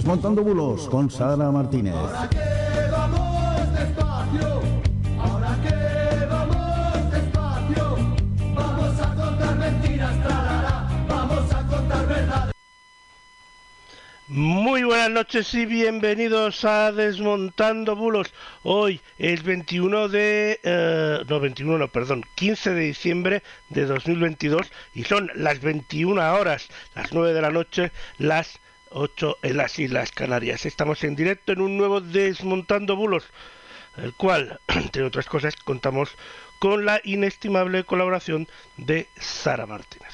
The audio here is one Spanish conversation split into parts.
Desmontando bulos con Sara Martínez. Muy buenas noches y bienvenidos a Desmontando Bulos. Hoy es 21 de... Eh, no, 21 no, perdón, 15 de diciembre de 2022 y son las 21 horas, las 9 de la noche, las 8 en las Islas Canarias. Estamos en directo en un nuevo Desmontando Bulos, el cual, entre otras cosas, contamos con la inestimable colaboración de Sara Martínez.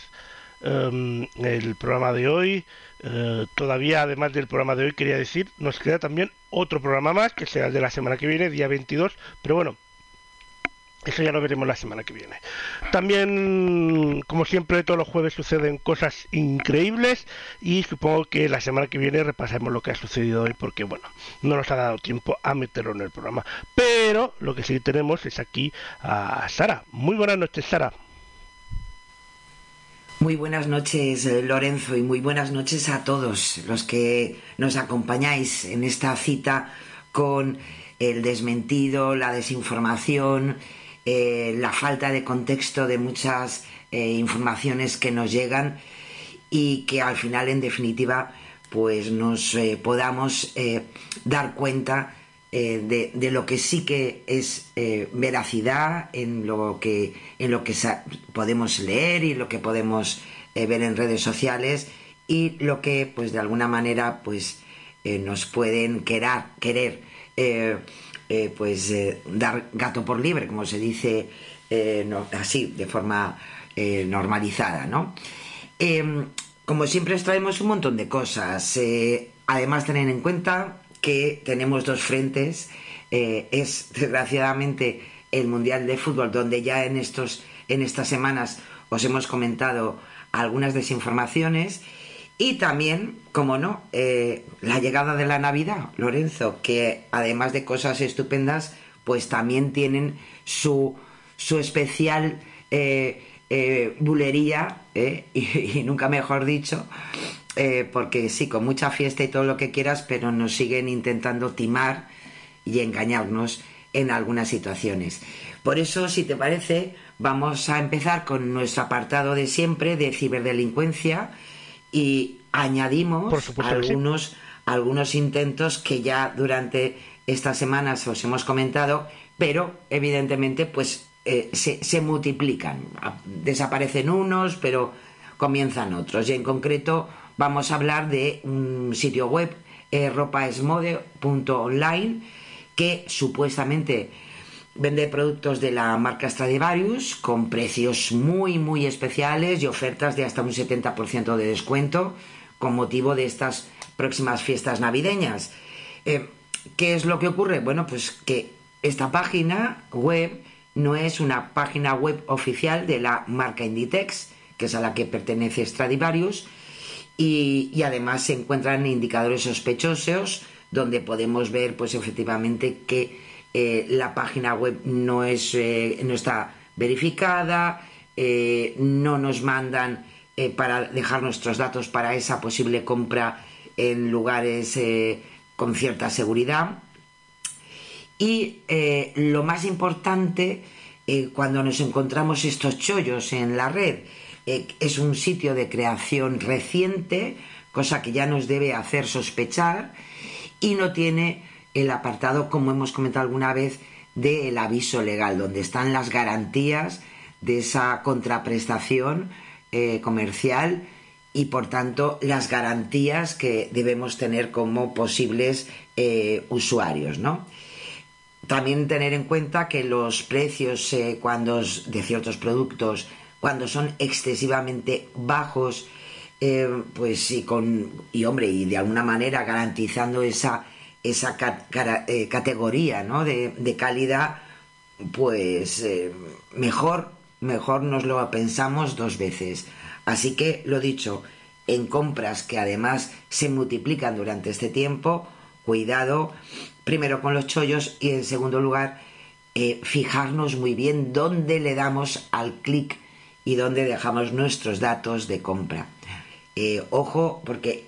Em, el programa de hoy eh, todavía, además del programa de hoy, quería decir, nos queda también otro programa más, que será el de la semana que viene, día 22, pero bueno, eso ya lo veremos la semana que viene. También, como siempre, todos los jueves suceden cosas increíbles y supongo que la semana que viene repasaremos lo que ha sucedido hoy porque, bueno, no nos ha dado tiempo a meterlo en el programa. Pero lo que sí tenemos es aquí a Sara. Muy buenas noches, Sara. Muy buenas noches, eh, Lorenzo, y muy buenas noches a todos los que nos acompañáis en esta cita con el desmentido, la desinformación, eh, la falta de contexto de muchas eh, informaciones que nos llegan y que al final, en definitiva, pues nos podamos dar cuenta de, lo que sí que es veracidad en lo que en lo que podemos leer y lo que podemos eh, ver en redes sociales y lo que pues de alguna manera pues eh, nos pueden querer eh, pues dar gato por libre como se dice así de forma normalizada ¿no? Em, como siempre os traemos un montón de cosas además tener en cuenta que tenemos dos frentes es desgraciadamente el Mundial de Fútbol, donde ya en, estos, en estas semanas os hemos comentado algunas desinformaciones y también, como no, eh, la llegada de la Navidad, Lorenzo, que además de cosas estupendas, pues también tienen su, su especial eh, eh, bulería, y, nunca mejor dicho, porque sí, con mucha fiesta y todo lo que quieras, pero nos siguen intentando timar y engañarnos en algunas situaciones. Por eso, si te parece, vamos a empezar con nuestro apartado de siempre de ciberdelincuencia y añadimos algunos, algunos intentos que ya durante estas semanas os hemos comentado, pero evidentemente pues eh, se, multiplican. Desaparecen unos, pero comienzan otros. Y en concreto vamos a hablar de un sitio web, eh, ropaesmode.online, que supuestamente vende productos de la marca Stradivarius con precios muy muy especiales y ofertas de hasta un 70% de descuento con motivo de estas próximas fiestas navideñas. Eh, ¿Qué es lo que ocurre? Bueno, pues que esta página web no es una página web oficial de la marca Inditex, que es a la que pertenece Stradivarius, y, y además se encuentran indicadores sospechosos donde podemos ver pues efectivamente que eh, la página web no, es, eh, no está verificada, eh, no nos mandan para dejar nuestros datos para esa posible compra en lugares con cierta seguridad. Y lo más importante, cuando nos encontramos estos chollos en la red, es un sitio de creación reciente, cosa que ya nos debe hacer sospechar y no tiene el apartado, como hemos comentado alguna vez, del aviso legal, donde están las garantías de esa contraprestación eh, comercial y por tanto las garantías que debemos tener como posibles eh, usuarios, ¿no? También tener en cuenta que los precios eh, cuando de ciertos productos, cuando son excesivamente bajos, pues y con y hombre y de alguna manera garantizando esa esa eh, categoría ¿no? de, calidad pues eh, mejor mejor nos lo pensamos dos veces así que lo dicho en compras que además se multiplican durante este tiempo cuidado primero con los chollos y en segundo lugar fijarnos muy bien dónde le damos al clic y dónde dejamos nuestros datos de compra eh, ojo, porque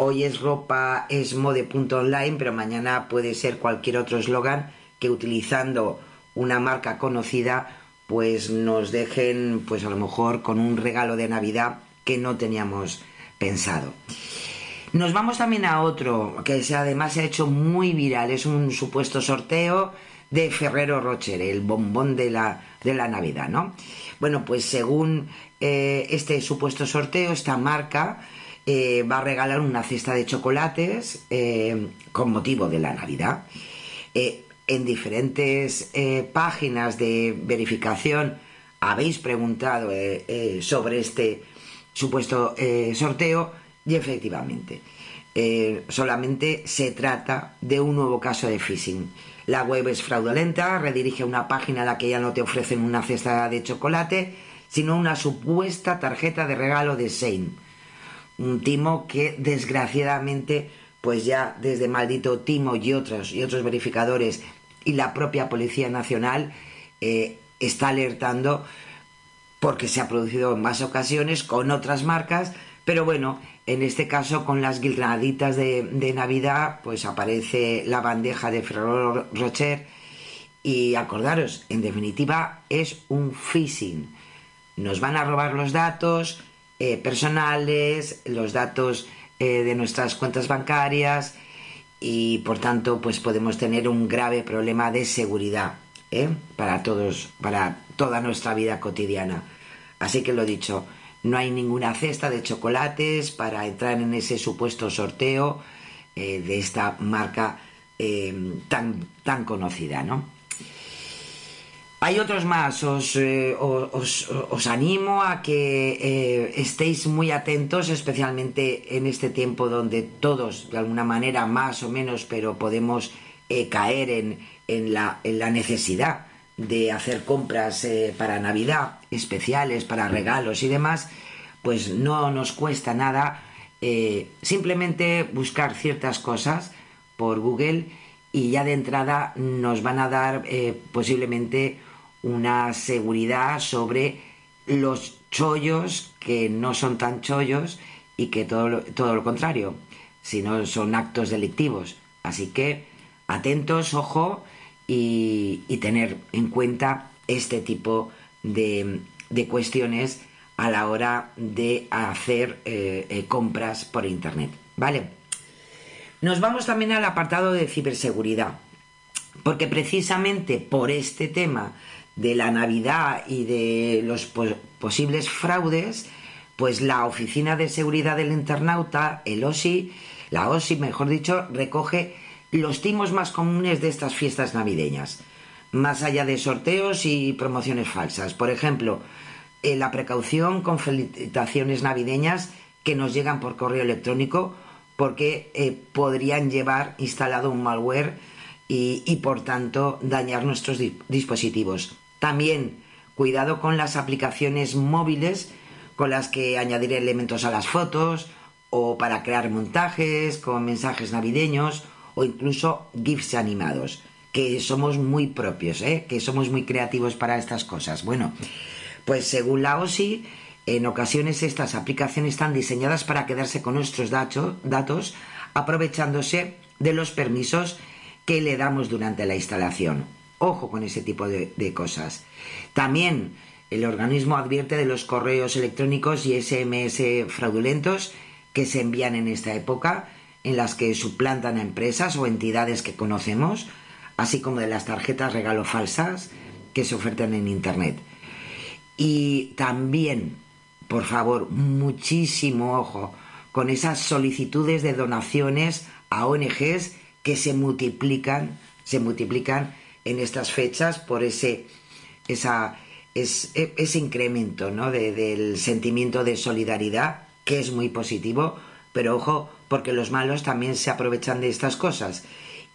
hoy es ropa, es mode.online, pero mañana puede ser cualquier otro eslogan que utilizando una marca conocida, pues nos dejen, pues a lo mejor con un regalo de Navidad que no teníamos pensado. Nos vamos también a otro que además se ha hecho muy viral, es un supuesto sorteo de Ferrero Rocher, el bombón de la, de la Navidad, ¿no? Bueno, pues según eh, este supuesto sorteo, esta marca eh, va a regalar una cesta de chocolates eh, con motivo de la Navidad. en diferentes páginas de verificación habéis preguntado sobre este supuesto sorteo y efectivamente solamente se trata de un nuevo caso de phishing. La web es fraudulenta, redirige a una página a la que ya no te ofrecen una cesta de chocolate, sino una supuesta tarjeta de regalo de Sein. Un timo que desgraciadamente, pues ya desde maldito timo y otros y otros verificadores y la propia Policía Nacional eh, está alertando porque se ha producido en más ocasiones con otras marcas, pero bueno, en este caso con las guirnalditas de, de Navidad, pues aparece la bandeja de Ferrero Rocher y acordaros, en definitiva es un phishing. Nos van a robar los datos eh, personales, los datos eh, de nuestras cuentas bancarias y por tanto pues podemos tener un grave problema de seguridad ¿eh? para todos, para toda nuestra vida cotidiana. Así que lo dicho, no hay ninguna cesta de chocolates para entrar en ese supuesto sorteo de esta marca tan, tan conocida, ¿no? Hay otros más, os, eh, animo a que eh, estéis muy atentos, especialmente en este tiempo donde todos, de alguna manera, más o menos, pero podemos eh, caer en, la, necesidad de hacer compras para Navidad, especiales, para regalos y demás, pues no nos cuesta nada simplemente buscar ciertas cosas por Google y ya de entrada nos van a dar posiblemente una seguridad sobre los chollos que no son tan chollos y que todo lo, todo lo contrario, sino son actos delictivos. Así que atentos, ojo, y, tener en cuenta este tipo de, cuestiones a la hora de hacer eh, eh, compras por Internet. ¿Vale? Nos vamos también al apartado de ciberseguridad, porque precisamente por este tema de la Navidad y de los posibles fraudes, pues la Oficina de Seguridad del Internauta, el OSI, la OSI, mejor dicho, recoge los timos más comunes de estas fiestas navideñas, más allá de sorteos y promociones falsas. Por ejemplo, eh, la precaución con felicitaciones navideñas que nos llegan por correo electrónico porque eh, podrían llevar instalado un malware y, y, por tanto dañar nuestros dispositivos. También cuidado con las aplicaciones móviles con las que añadir elementos a las fotos o para crear montajes con mensajes navideños o incluso GIFs animados, que somos muy propios, ¿eh? que somos muy creativos para estas cosas. Bueno, pues según la OSI, en ocasiones estas aplicaciones están diseñadas para quedarse con nuestros datos aprovechándose de los permisos que le damos durante la instalación. Ojo con ese tipo de, cosas. También el organismo advierte de los correos electrónicos y SMS fraudulentos que se envían en esta época, en las que suplantan a empresas o entidades que conocemos, así como de las tarjetas regalo falsas que se ofertan en Internet. Y también, por favor, muchísimo ojo con esas solicitudes de donaciones a ONGs que se multiplican, se multiplican en estas fechas por ese, esa, ese incremento ¿no? del sentimiento de solidaridad que es muy positivo, pero ojo, porque los malos también se aprovechan de estas cosas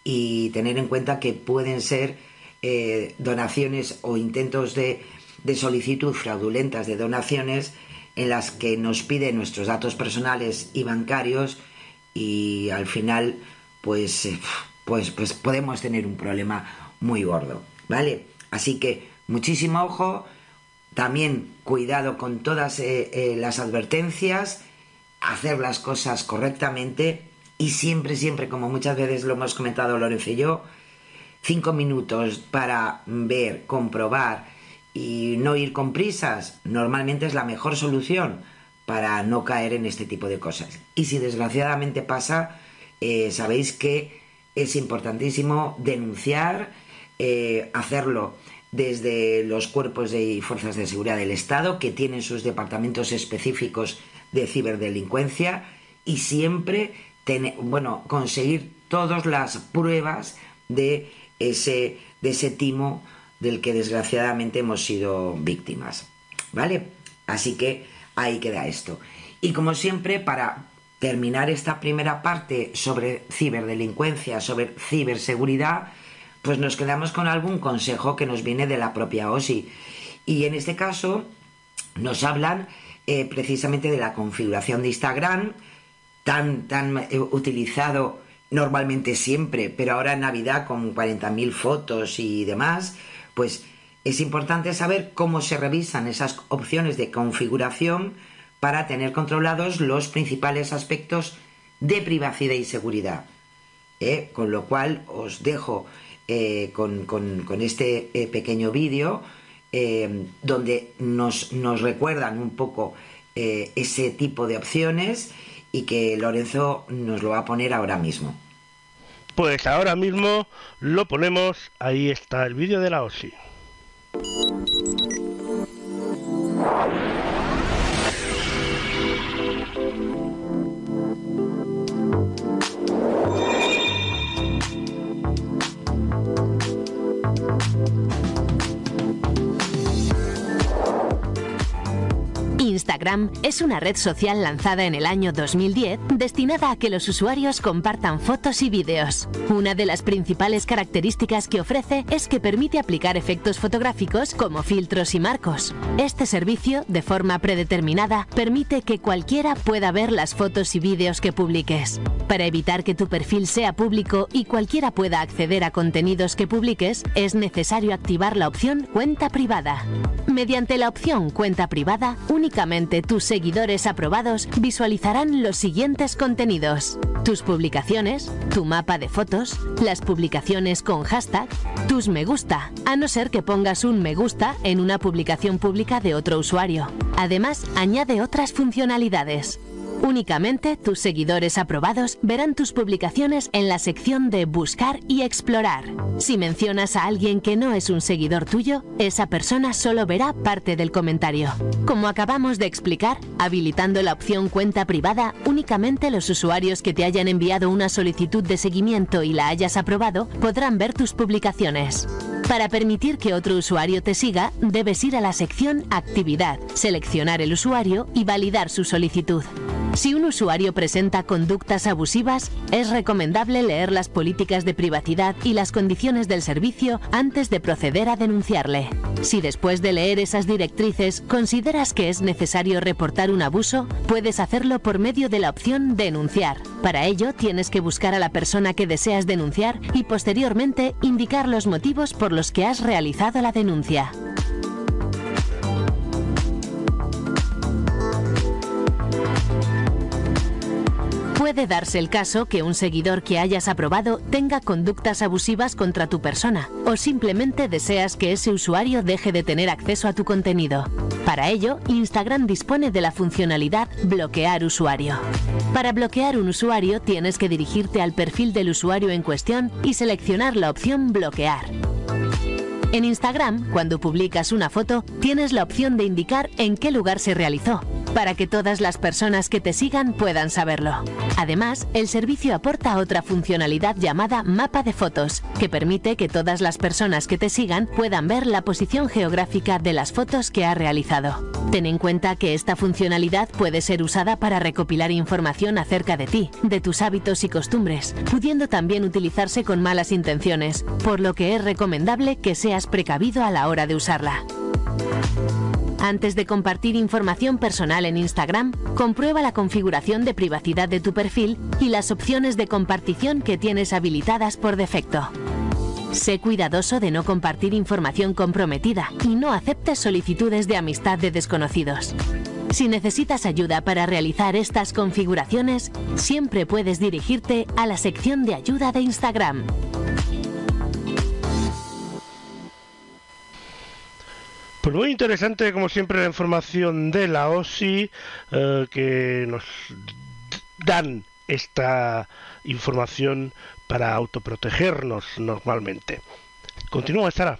y tener en cuenta que pueden ser eh, donaciones o intentos de, de solicitud fraudulentas de donaciones en las que nos piden nuestros datos personales y bancarios y al final pues, eh, pues, pues podemos tener un problema muy gordo, ¿vale? Así que muchísimo ojo, también cuidado con todas eh, eh, las advertencias, hacer las cosas correctamente y siempre, siempre, como muchas veces lo hemos comentado Lorenzo y yo, cinco minutos para ver, comprobar y no ir con prisas, normalmente es la mejor solución para no caer en este tipo de cosas. Y si desgraciadamente pasa, eh, sabéis que es importantísimo denunciar, hacerlo desde los cuerpos y fuerzas de seguridad del Estado, que tienen sus departamentos específicos de ciberdelincuencia, y siempre bueno, conseguir todas las pruebas de ese, de ese timo del que desgraciadamente hemos sido víctimas. ¿Vale? Así que ahí queda esto. Y como siempre, para terminar esta primera parte sobre ciberdelincuencia, sobre ciberseguridad, pues nos quedamos con algún consejo que nos viene de la propia OSI. Y en este caso nos hablan eh, precisamente de la configuración de Instagram, tan, tan eh, utilizado normalmente siempre, pero ahora en Navidad con 40.000 fotos y demás, pues es importante saber cómo se revisan esas opciones de configuración para tener controlados los principales aspectos de privacidad y seguridad. ¿eh? Con lo cual os dejo eh, con, este eh, pequeño vídeo eh, donde nos, nos, recuerdan un poco ese tipo de opciones y que Lorenzo nos lo va a poner ahora mismo. Pues ahora mismo lo ponemos, ahí está el vídeo de la OSI. Es una red social lanzada en el año 2010 destinada a que los usuarios compartan fotos y vídeos. Una de las principales características que ofrece es que permite aplicar efectos fotográficos como filtros y marcos. Este servicio, de forma predeterminada, permite que cualquiera pueda ver las fotos y vídeos que publiques. Para evitar que tu perfil sea público y cualquiera pueda acceder a contenidos que publiques, es necesario activar la opción Cuenta privada. Mediante la opción Cuenta privada, únicamente tus seguidores aprobados visualizarán los siguientes contenidos. Tus publicaciones, tu mapa de fotos, las publicaciones con hashtag, tus me gusta, a no ser que pongas un me gusta en una publicación pública de otro usuario. Además, añade otras funcionalidades. Únicamente tus seguidores aprobados verán tus publicaciones en la sección de Buscar y Explorar. Si mencionas a alguien que no es un seguidor tuyo, esa persona solo verá parte del comentario. Como acabamos de explicar, habilitando la opción Cuenta privada, únicamente los usuarios que te hayan enviado una solicitud de seguimiento y la hayas aprobado podrán ver tus publicaciones. Para permitir que otro usuario te siga, debes ir a la sección Actividad, seleccionar el usuario y validar su solicitud. Si un usuario presenta conductas abusivas, es recomendable leer las políticas de privacidad y las condiciones del servicio antes de proceder a denunciarle. Si después de leer esas directrices consideras que es necesario reportar un abuso, puedes hacerlo por medio de la opción Denunciar. Para ello, tienes que buscar a la persona que deseas denunciar y posteriormente indicar los motivos por los que has realizado la denuncia. Puede darse el caso que un seguidor que hayas aprobado tenga conductas abusivas contra tu persona o simplemente deseas que ese usuario deje de tener acceso a tu contenido. Para ello, Instagram dispone de la funcionalidad Bloquear usuario. Para bloquear un usuario tienes que dirigirte al perfil del usuario en cuestión y seleccionar la opción Bloquear. En Instagram, cuando publicas una foto, tienes la opción de indicar en qué lugar se realizó. Para que todas las personas que te sigan puedan saberlo. Además, el servicio aporta otra funcionalidad llamada mapa de fotos, que permite que todas las personas que te sigan puedan ver la posición geográfica de las fotos que ha realizado. Ten en cuenta que esta funcionalidad puede ser usada para recopilar información acerca de ti, de tus hábitos y costumbres, pudiendo también utilizarse con malas intenciones, por lo que es recomendable que seas precavido a la hora de usarla. Antes de compartir información personal en Instagram, comprueba la configuración de privacidad de tu perfil y las opciones de compartición que tienes habilitadas por defecto. Sé cuidadoso de no compartir información comprometida y no aceptes solicitudes de amistad de desconocidos. Si necesitas ayuda para realizar estas configuraciones, siempre puedes dirigirte a la sección de ayuda de Instagram. Muy interesante, como siempre, la información de la OSI eh, que nos dan esta información para autoprotegernos normalmente. Continúa, Sara.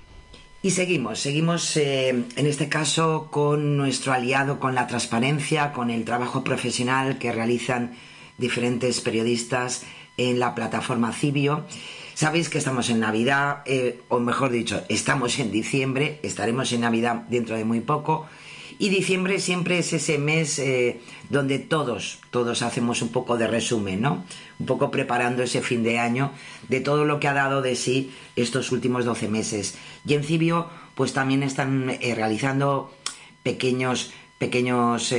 Y seguimos, seguimos eh, en este caso con nuestro aliado, con la transparencia, con el trabajo profesional que realizan diferentes periodistas en la plataforma Cibio Sabéis que estamos en Navidad, eh, o mejor dicho, estamos en diciembre, estaremos en Navidad dentro de muy poco. Y diciembre siempre es ese mes eh, donde todos, todos hacemos un poco de resumen, ¿no? Un poco preparando ese fin de año de todo lo que ha dado de sí estos últimos 12 meses. Y en Cibio, pues también están eh, realizando pequeños, pequeños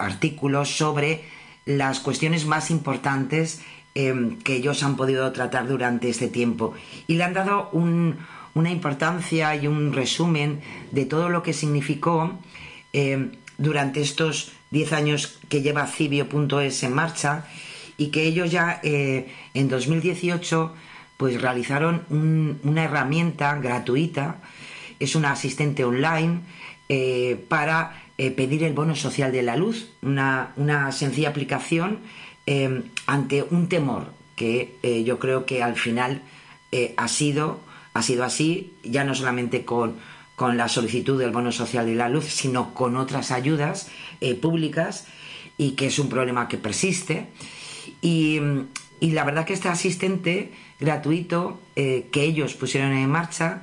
artículos sobre las cuestiones más importantes Em, que ellos han podido tratar durante este tiempo. Y le han dado una importancia y un resumen de todo lo que significó em, durante estos 10 años que lleva Cibio.es en marcha y que ellos ya eh, en 2018 pues realizaron una herramienta gratuita, es una asistente online eh, para eh, pedir el bono social de la luz, una, una sencilla aplicación Em, ante un temor que eh, yo creo que al final eh, ha, sido, ha sido así, ya no solamente con, con, la solicitud del bono social de la luz, sino con otras ayudas eh, públicas y que es un problema que persiste. Y, y la verdad que este asistente gratuito que ellos pusieron en marcha,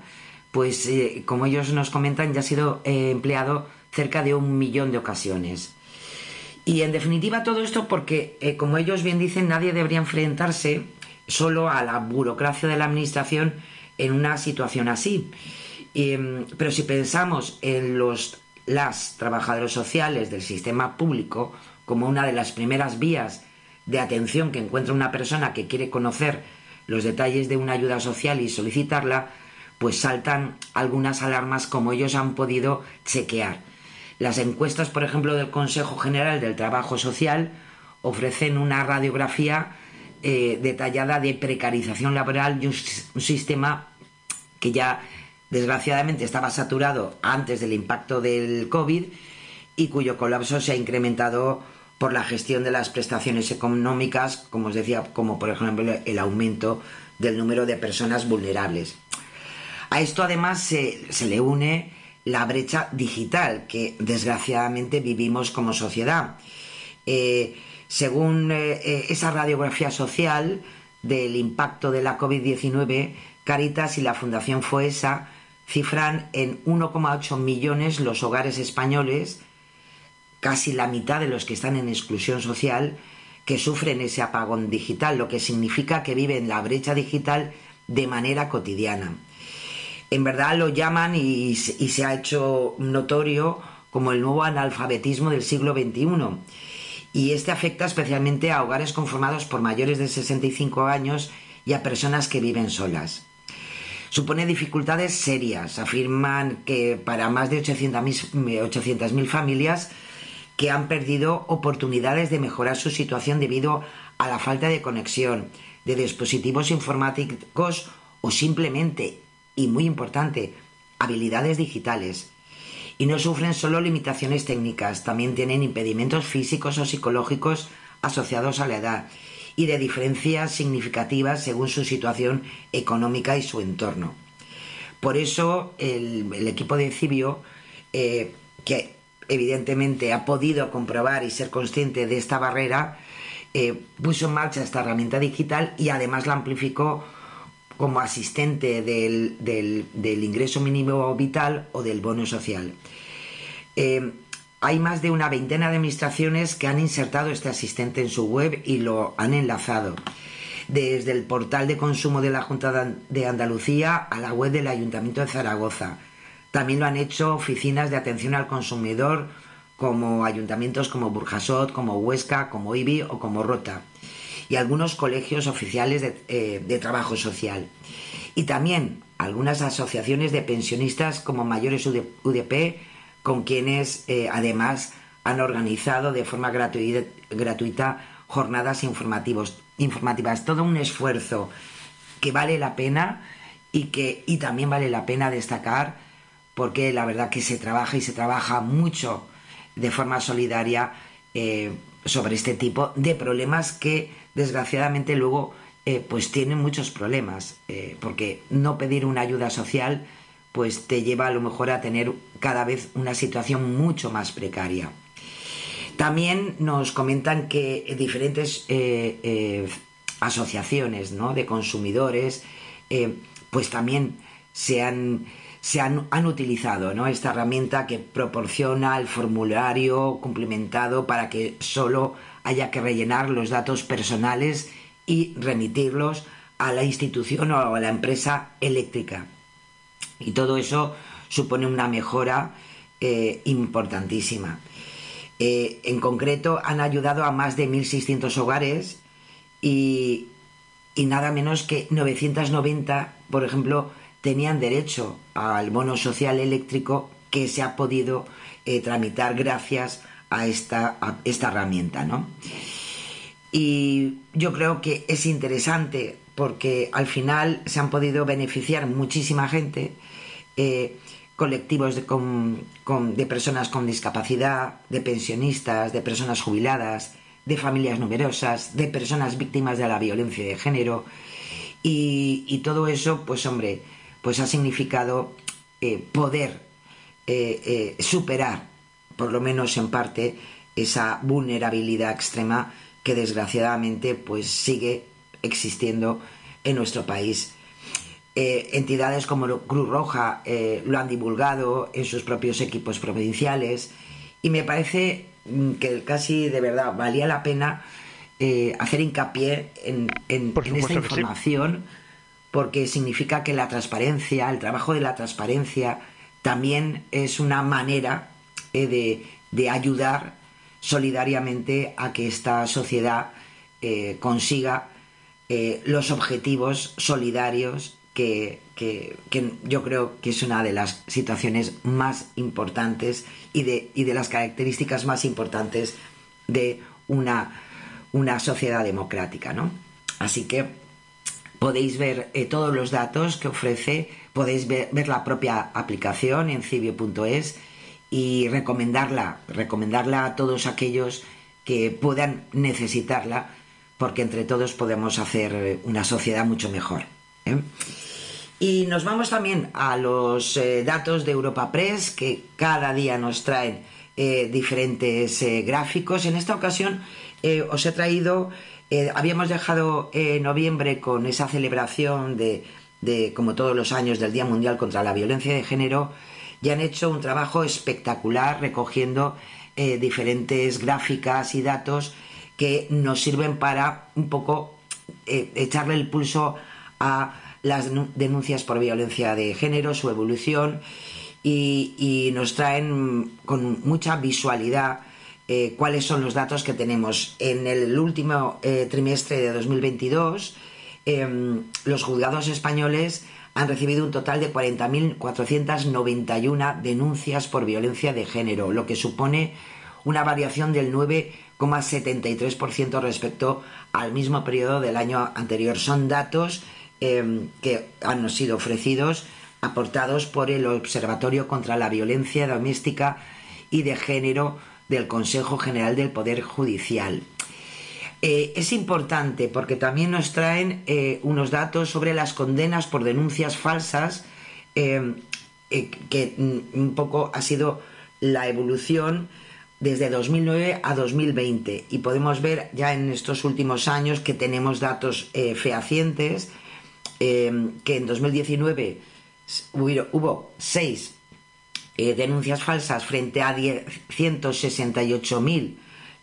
pues como ellos nos comentan, ya ha sido empleado cerca de un millón de ocasiones. Y en definitiva todo esto porque, eh, como ellos bien dicen, nadie debería enfrentarse solo a la burocracia de la administración en una situación así. Em, pero si pensamos en los las trabajadores sociales del sistema público como una de las primeras vías de atención que encuentra una persona que quiere conocer los detalles de una ayuda social y solicitarla, pues saltan algunas alarmas como ellos han podido chequear. Las encuestas, por ejemplo, del Consejo General del Trabajo Social ofrecen una radiografía eh, detallada de precarización laboral y un, sistema que ya desgraciadamente estaba saturado antes del impacto del COVID y cuyo colapso se ha incrementado por la gestión de las prestaciones económicas, como os decía, como por ejemplo el aumento del número de personas vulnerables. A esto además se le une la brecha digital que desgraciadamente vivimos como sociedad. Eh, según eh, eh, esa radiografía social del impacto de la COVID-19, Caritas y la Fundación FOESA cifran en 1,8 millones los hogares españoles, casi la mitad de los que están en exclusión social, que sufren ese apagón digital, lo que significa que viven la brecha digital de manera cotidiana en verdad lo llaman y, se ha hecho notorio como el nuevo analfabetismo del siglo XXI. Y este afecta especialmente a hogares conformados por mayores de 65 años y a personas que viven solas. Supone dificultades serias. Afirman que para más de 800.000 familias que han perdido oportunidades de mejorar su situación debido a la falta de conexión, de dispositivos informáticos o simplemente y muy importante, habilidades digitales. Y no sufren solo limitaciones técnicas, también tienen impedimentos físicos o psicológicos asociados a la edad y de diferencias significativas según su situación económica y su entorno. Por eso el, equipo de Cibio, eh, que evidentemente ha podido comprobar y ser consciente de esta barrera, eh, puso en marcha esta herramienta digital y además la amplificó como asistente del, ingreso mínimo vital o del bono social. Eh, hay más de una veintena de administraciones que han insertado este asistente en su web y lo han enlazado. Desde el portal de consumo de la Junta de Andalucía a la web del Ayuntamiento de Zaragoza. También lo han hecho oficinas de atención al consumidor como ayuntamientos como Burjasot, como Huesca, como IBI o como Rota y algunos colegios oficiales eh, de, trabajo social. Y también algunas asociaciones de pensionistas como Mayores UDP, con quienes eh, además han organizado de forma gratuita, jornadas informativos, informativas. Todo un esfuerzo que vale la pena y que y también vale la pena destacar porque la verdad que se trabaja y se trabaja mucho de forma solidaria eh, sobre este tipo de problemas que desgraciadamente luego eh, pues tienen muchos problemas, eh, porque no pedir una ayuda social pues te lleva a lo mejor a tener cada vez una situación mucho más precaria. También nos comentan que diferentes eh, asociaciones de consumidores pues también se han, se han, han utilizado ¿no? esta herramienta que proporciona el formulario cumplimentado para que solo haya que rellenar los datos personales y remitirlos a la institución o a la empresa eléctrica. Y todo eso supone una mejora eh, importantísima. Eh, en concreto, han ayudado a más de 1.600 hogares y, nada menos que 990, por ejemplo, tenían derecho al bono social eléctrico que se ha podido eh, tramitar gracias a esta, esta herramienta, ¿no? Y yo creo que es interesante porque al final se han podido beneficiar muchísima gente, eh, colectivos de, de personas con discapacidad, de pensionistas, de personas jubiladas, de familias numerosas, de personas víctimas de la violencia de género. Y, todo eso, pues hombre, pues ha significado eh, poder eh, superar por lo menos en parte, esa vulnerabilidad extrema que desgraciadamente pues sigue existiendo en nuestro país. Eh, entidades como Cruz Roja eh, lo han divulgado en sus propios equipos provinciales y me parece mm, que casi de verdad valía la pena eh, hacer hincapié en, esta información porque significa que la transparencia, el trabajo de la transparencia también es una manera de, ayudar solidariamente a que esta sociedad eh, consiga eh, los objetivos solidarios que, yo creo que es una de las situaciones más importantes y de, de las características más importantes de una, una sociedad democrática. ¿no? Así que podéis ver eh, todos los datos que ofrece, podéis ver, ver la propia aplicación en cibio.es y recomendarla, recomendarla a todos aquellos que puedan necesitarla, porque entre todos podemos hacer una sociedad mucho mejor. ¿eh? Y nos vamos también a los eh, datos de Europa Press, que cada día nos traen eh, diferentes gráficos. En esta ocasión os he traído, habíamos dejado noviembre con esa celebración de, de, como todos los años, del Día Mundial contra la Violencia de Género, y han hecho un trabajo espectacular recogiendo eh, diferentes gráficas y datos que nos sirven para un poco eh, echarle el pulso a las denuncias por violencia de género, su evolución y, nos traen con mucha visualidad eh, cuáles son los datos que tenemos. En el último trimestre de 2022, em, los juzgados españoles han recibido un total de 40.491 denuncias por violencia de género, lo que supone una variación del 9,73% respecto al mismo periodo del año anterior. Son datos em, que han sido ofrecidos, aportados por el Observatorio contra la Violencia Doméstica y de Género del Consejo General del Poder Judicial. Eh, es importante porque también nos traen eh, unos datos sobre las condenas por denuncias falsas, eh, que un poco ha sido la evolución desde 2009 a 2020 y podemos ver ya en estos últimos años que tenemos datos eh, fehacientes em, que en 2019 hubo, seis eh, denuncias falsas frente a 168.000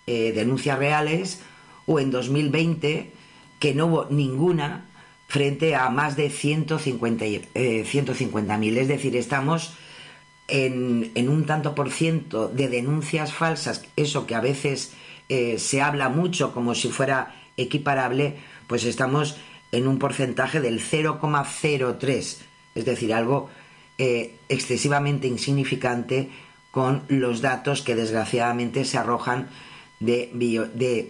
eh, denuncias reales o en 2020 que no hubo ninguna frente a más de 150.000. 150 es decir, estamos en, un tanto por ciento de denuncias falsas, eso que a veces eh, se habla mucho como si fuera equiparable, pues estamos en un porcentaje del 0,03, es decir, algo eh, excesivamente insignificante con los datos que desgraciadamente se arrojan de,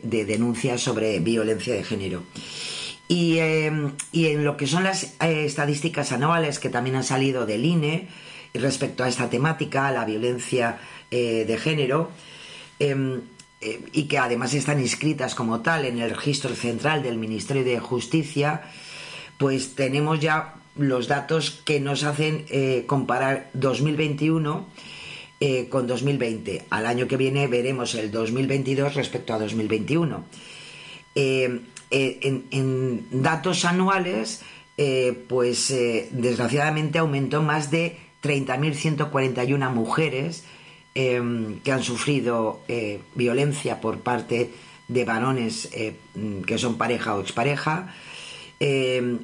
de, denuncias sobre violencia de género. Y, eh, y, en lo que son las estadísticas anuales que también han salido del INE, respecto a esta temática, la violencia eh, de género, em, eh, y que además están inscritas como tal en el registro central del Ministerio de Justicia, pues tenemos ya los datos que nos hacen eh, comparar 2021 con 2020. Al año que viene veremos el 2022 respecto a 2021. Em, en, en, datos anuales, pues desgraciadamente aumentó más de 30.141 mujeres em, que han sufrido eh, violencia por parte de varones eh, que son pareja o expareja. Em,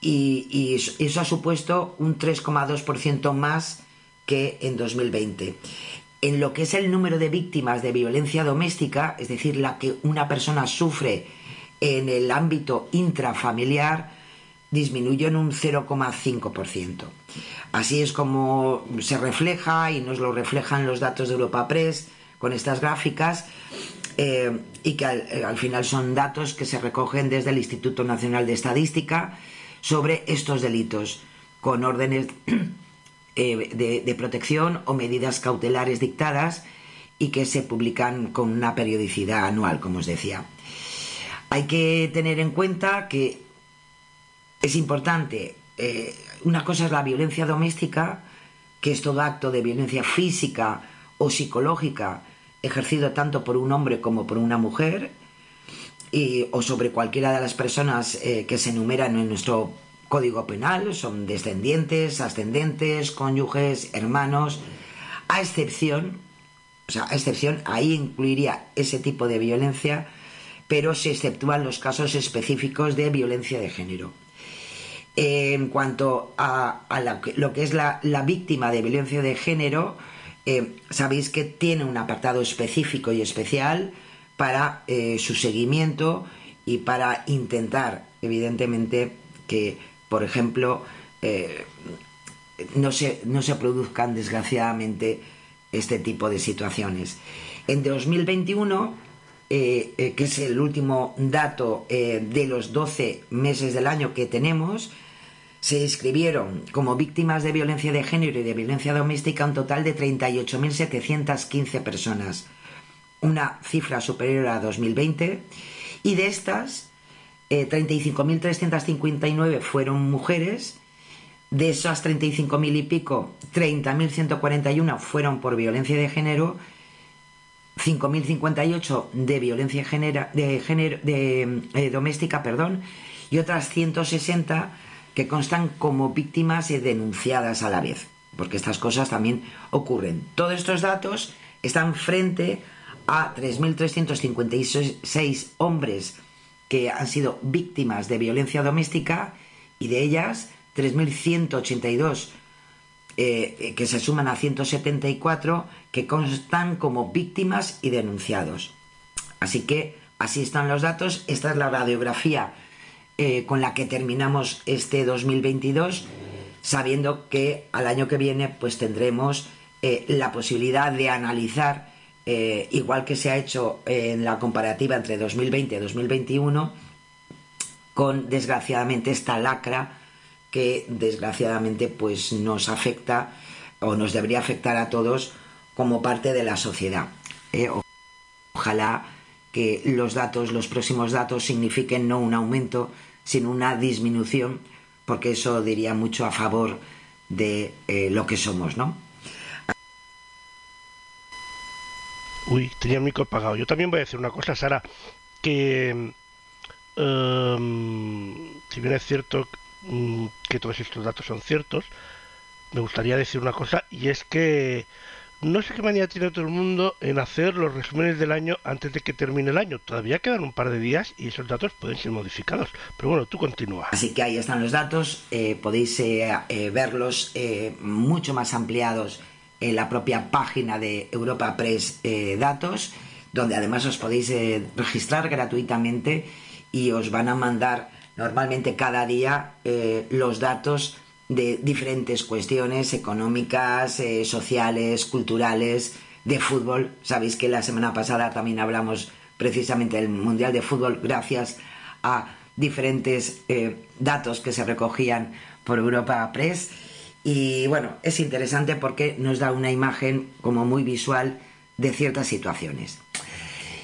y, eso ha supuesto un 3,2% más que en 2020. En lo que es el número de víctimas de violencia doméstica, es decir, la que una persona sufre en el ámbito intrafamiliar, disminuyó en un 0,5%. Así es como se refleja y nos lo reflejan los datos de Europa Press con estas gráficas eh, y que eh, al, final son datos que se recogen desde el Instituto Nacional de Estadística sobre estos delitos con órdenes eh, de, protección o medidas cautelares dictadas y que se publican con una periodicidad anual, como os decía. Hay que tener en cuenta que es importante eh, una cosa es la violencia doméstica, que es todo acto de violencia física o psicológica ejercido tanto por un hombre como por una mujer, o sobre cualquiera de las personas eh, que se enumeran en nuestro código penal, son descendientes, ascendentes, cónyuges, hermanos, a excepción, o sea, a excepción, ahí incluiría ese tipo de violencia, pero se exceptúan los casos específicos de violencia de género. En cuanto a, lo que es la, víctima de violencia de género, eh, sabéis que tiene un apartado específico y especial para eh, su seguimiento y para intentar, evidentemente, que, por ejemplo, eh, no, se, no se produzcan desgraciadamente este tipo de situaciones. En 2021 que es el último dato de los 12 meses del año que tenemos, se inscribieron como víctimas de violencia de género y de violencia doméstica un total de 38.715 personas, una cifra superior a 2020, y de estas, 35.359 eh, fueron mujeres, de esas 35.000 y pico, 30.141 fueron por violencia de género, 5.058 de violencia de género, de, eh, doméstica, perdón, y otras 160 que constan como víctimas y denunciadas a la vez, porque estas cosas también ocurren. Todos estos datos están frente a 3.356 hombres que han sido víctimas de violencia doméstica y de ellas 3.182 eh, que se suman a 174 que constan como víctimas y denunciados. Así que así están los datos. Esta es la radiografía eh, con la que terminamos este 2022, sabiendo que al año que viene pues tendremos eh, la posibilidad de analizar, eh, igual que se ha hecho en la comparativa entre 2020 y 2021, con desgraciadamente esta lacra que desgraciadamente pues nos afecta o nos debería afectar a todos como parte de la sociedad. Ojalá que los datos, los próximos datos, signifiquen no un aumento, sino una disminución, porque eso diría mucho a favor de eh, lo que somos, ¿no? Uy, tenía el micro apagado. Yo también voy a decir una cosa, Sara, que em, si bien es cierto mm, que todos estos datos son ciertos, me gustaría decir una cosa y es que no sé qué manía tiene todo el mundo en hacer los resúmenes del año antes de que termine el año. Todavía quedan un par de días y esos datos pueden ser modificados. Pero bueno, tú continúa. Así que ahí están los datos. Eh, podéis eh, eh, verlos mucho más ampliados en la propia página de Europa Press Datos, donde además os podéis registrar gratuitamente y os van a mandar normalmente cada día los datos de diferentes cuestiones económicas, eh, sociales, culturales, de fútbol. Sabéis que la semana pasada también hablamos precisamente del Mundial de Fútbol gracias a diferentes eh, datos que se recogían por Europa Press. Y bueno, es interesante porque nos da una imagen como muy visual de ciertas situaciones.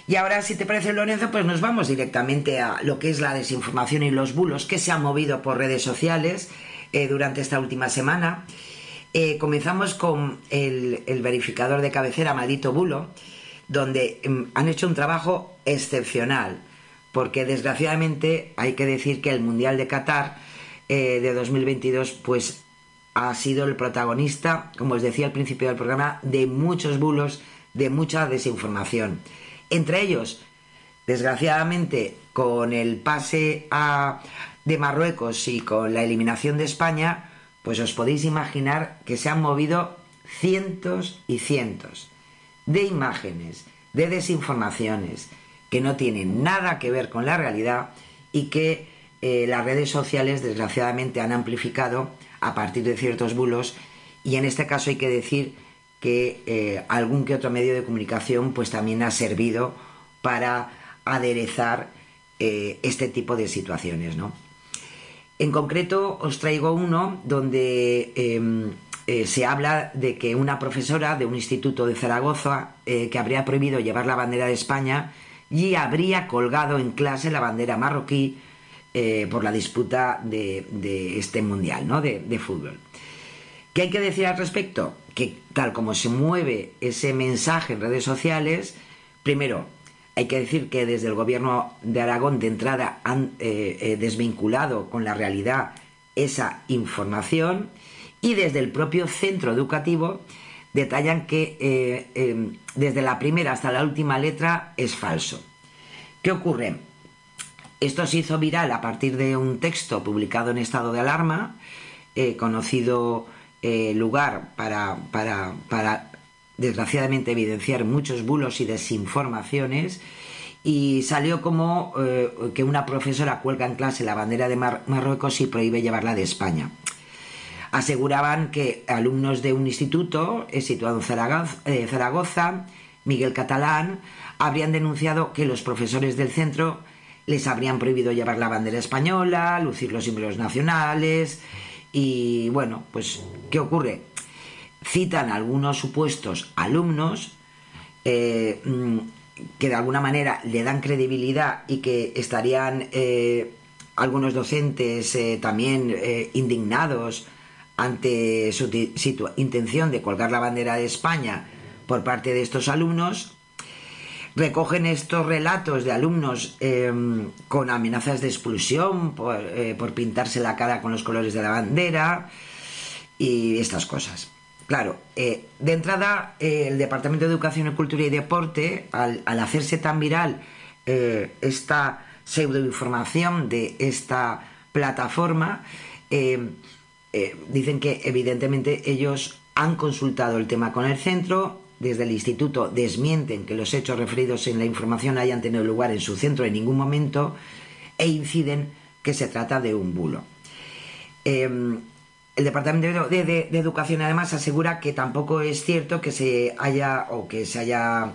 Y ahora, si te parece, Lorenzo, pues nos vamos directamente a lo que es la desinformación y los bulos que se han movido por redes sociales eh, durante esta última semana. Eh, comenzamos con el, verificador de cabecera Maldito Bulo, donde mm, han hecho un trabajo excepcional, porque desgraciadamente hay que decir que el Mundial de Qatar eh, de 2022 pues ha sido el protagonista, como os decía al principio del programa, de muchos bulos, de mucha desinformación. Entre ellos, desgraciadamente, con el pase de Marruecos y con la eliminación de España, pues os podéis imaginar que se han movido cientos y cientos de imágenes, de desinformaciones que no tienen nada que ver con la realidad y que eh, las redes sociales desgraciadamente han amplificado a partir de ciertos bulos y en este caso hay que decir que eh, algún que otro medio de comunicación pues también ha servido para aderezar eh, este tipo de situaciones, ¿no? En concreto, os traigo uno donde em, eh, se habla de que una profesora de un instituto de Zaragoza que habría prohibido llevar la bandera de España y habría colgado en clase la bandera marroquí eh, por la disputa de, este mundial ¿no? de, fútbol. ¿Qué hay que decir al respecto? Que tal como se mueve ese mensaje en redes sociales, primero, hay que decir que desde el gobierno de Aragón de entrada han eh, eh, desvinculado con la realidad esa información y desde el propio centro educativo detallan que em, desde la primera hasta la última letra es falso. ¿Qué ocurre? Esto se hizo viral a partir de un texto publicado en estado de alarma, conocido lugar para, para, para desgraciadamente evidenciar muchos bulos y desinformaciones y salió como eh, que una profesora cuelga en clase la bandera de Marruecos y prohíbe llevarla de España. Aseguraban que alumnos de un instituto eh, situado en eh, Zaragoza, Miguel Catalán, habrían denunciado que los profesores del centro les habrían prohibido llevar la bandera española, lucir los símbolos nacionales y bueno, pues ¿qué ocurre? citan algunos supuestos alumnos eh, mm, que de alguna manera le dan credibilidad y que estarían eh, algunos docentes eh, también indignados ante su intención de colgar la bandera de España por parte de estos alumnos, recogen estos relatos de alumnos con amenazas de expulsión por, por pintarse la cara con los colores de la bandera y estas cosas. Claro, eh, de entrada, eh, el Departamento de Educación, Cultura y Deporte, al, hacerse tan viral eh, esta pseudoinformación de esta plataforma, dicen que evidentemente ellos han consultado el tema con el centro, desde el instituto desmienten que los hechos referidos en la información hayan tenido lugar en su centro en ningún momento e inciden que se trata de un bulo. El Departamento de, Educación además asegura que tampoco es cierto que se haya o que se haya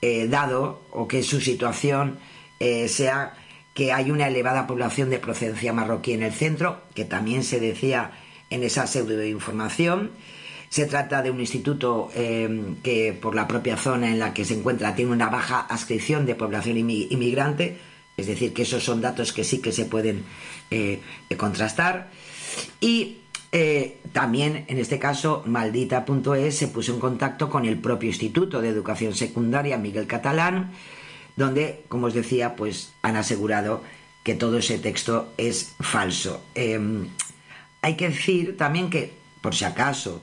eh, dado o que su situación eh, sea que hay una elevada población de procedencia marroquí en el centro, que también se decía en esa pseudoinformación. Se trata de un instituto eh, que por la propia zona en la que se encuentra tiene una baja adscripción de población inmigrante, es decir, que esos son datos que sí que se pueden contrastar. Y Eh, también, en este caso, maldita.es se puso en contacto con el propio Instituto de Educación Secundaria Miguel Catalán, donde, como os decía, pues han asegurado que todo ese texto es falso. Em, hay que decir también que, por si acaso,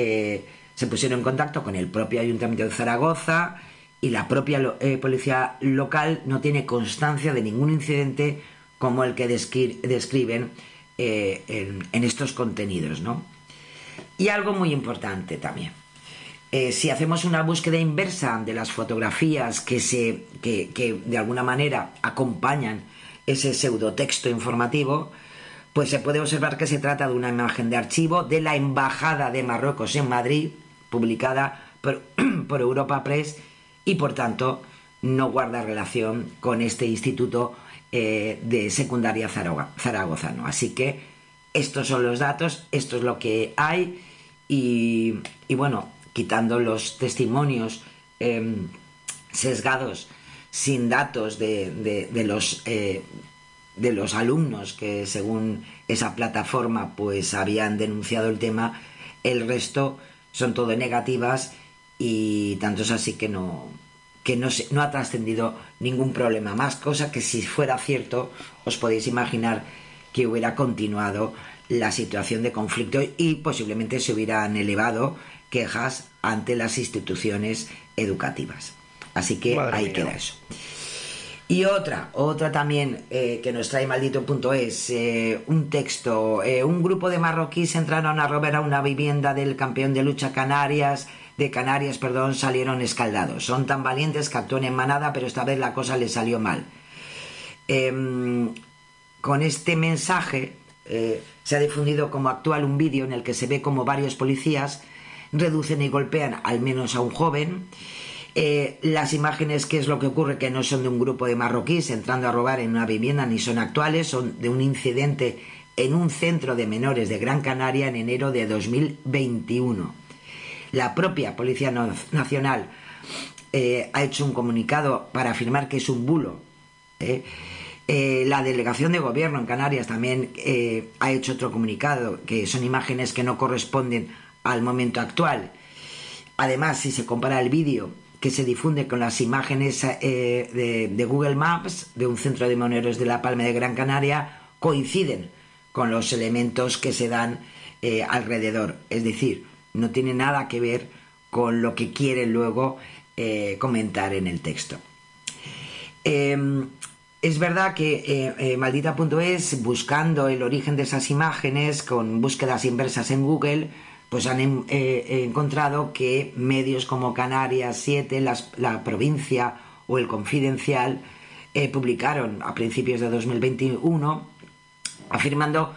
eh, se pusieron en contacto con el propio Ayuntamiento de Zaragoza y la propia eh, policía local no tiene constancia de ningún incidente como el que describen eh, en, estos contenidos. ¿no? Y algo muy importante también. si hacemos una búsqueda inversa de las fotografías que, se, que de alguna manera acompañan ese pseudotexto informativo, pues se puede observar que se trata de una imagen de archivo de la Embajada de Marruecos en Madrid, publicada por, Europa Press y por tanto no guarda relación con este instituto eh, de secundaria zaragozano. Así que estos son los datos, esto es lo que hay y, bueno, quitando los testimonios em, sesgados sin datos de, los eh, de los alumnos que según esa plataforma pues habían denunciado el tema, el resto son todo negativas y tanto es así que no que no, no ha trascendido ningún problema más, cosa que si fuera cierto os podéis imaginar que hubiera continuado la situación de conflicto y posiblemente se hubieran elevado quejas ante las instituciones educativas. Así que ahí queda eso. Y otra, otra también eh, que nos trae maldito punto es eh, un texto. Eh, un grupo de marroquíes entraron a robar a una vivienda del campeón de lucha Canarias, de Canarias, perdón, salieron escaldados. Son tan valientes que actúan en manada, pero esta vez la cosa les salió mal. Em, con este mensaje se ha difundido como actual un vídeo en el que se ve como varios policías reducen y golpean al menos a un joven eh, las imágenes, ¿qué es lo que ocurre? Que no son de un grupo de marroquíes entrando a robar en una vivienda ni son actuales, son de un incidente en un centro de menores de Gran Canaria en enero de 2021. La propia Policía Nacional eh, ha hecho un comunicado para afirmar que es un bulo. ¿eh? la delegación de gobierno en Canarias también ha hecho otro comunicado, que son imágenes que no corresponden al momento actual. Además, si se compara el vídeo que se difunde con las imágenes eh, de, Google Maps de un centro de moneros de la Palma de Gran Canaria coinciden con los elementos que se dan eh, alrededor. Es decir, no tiene nada que ver con lo que quieren luego eh, comentar en el texto. Em, es verdad que maldita.es, buscando el origen de esas imágenes con búsquedas inversas en Google, pues han eh, encontrado que medios como Canarias 7, la provincia o el Confidencial eh, publicaron a principios de 2021 afirmando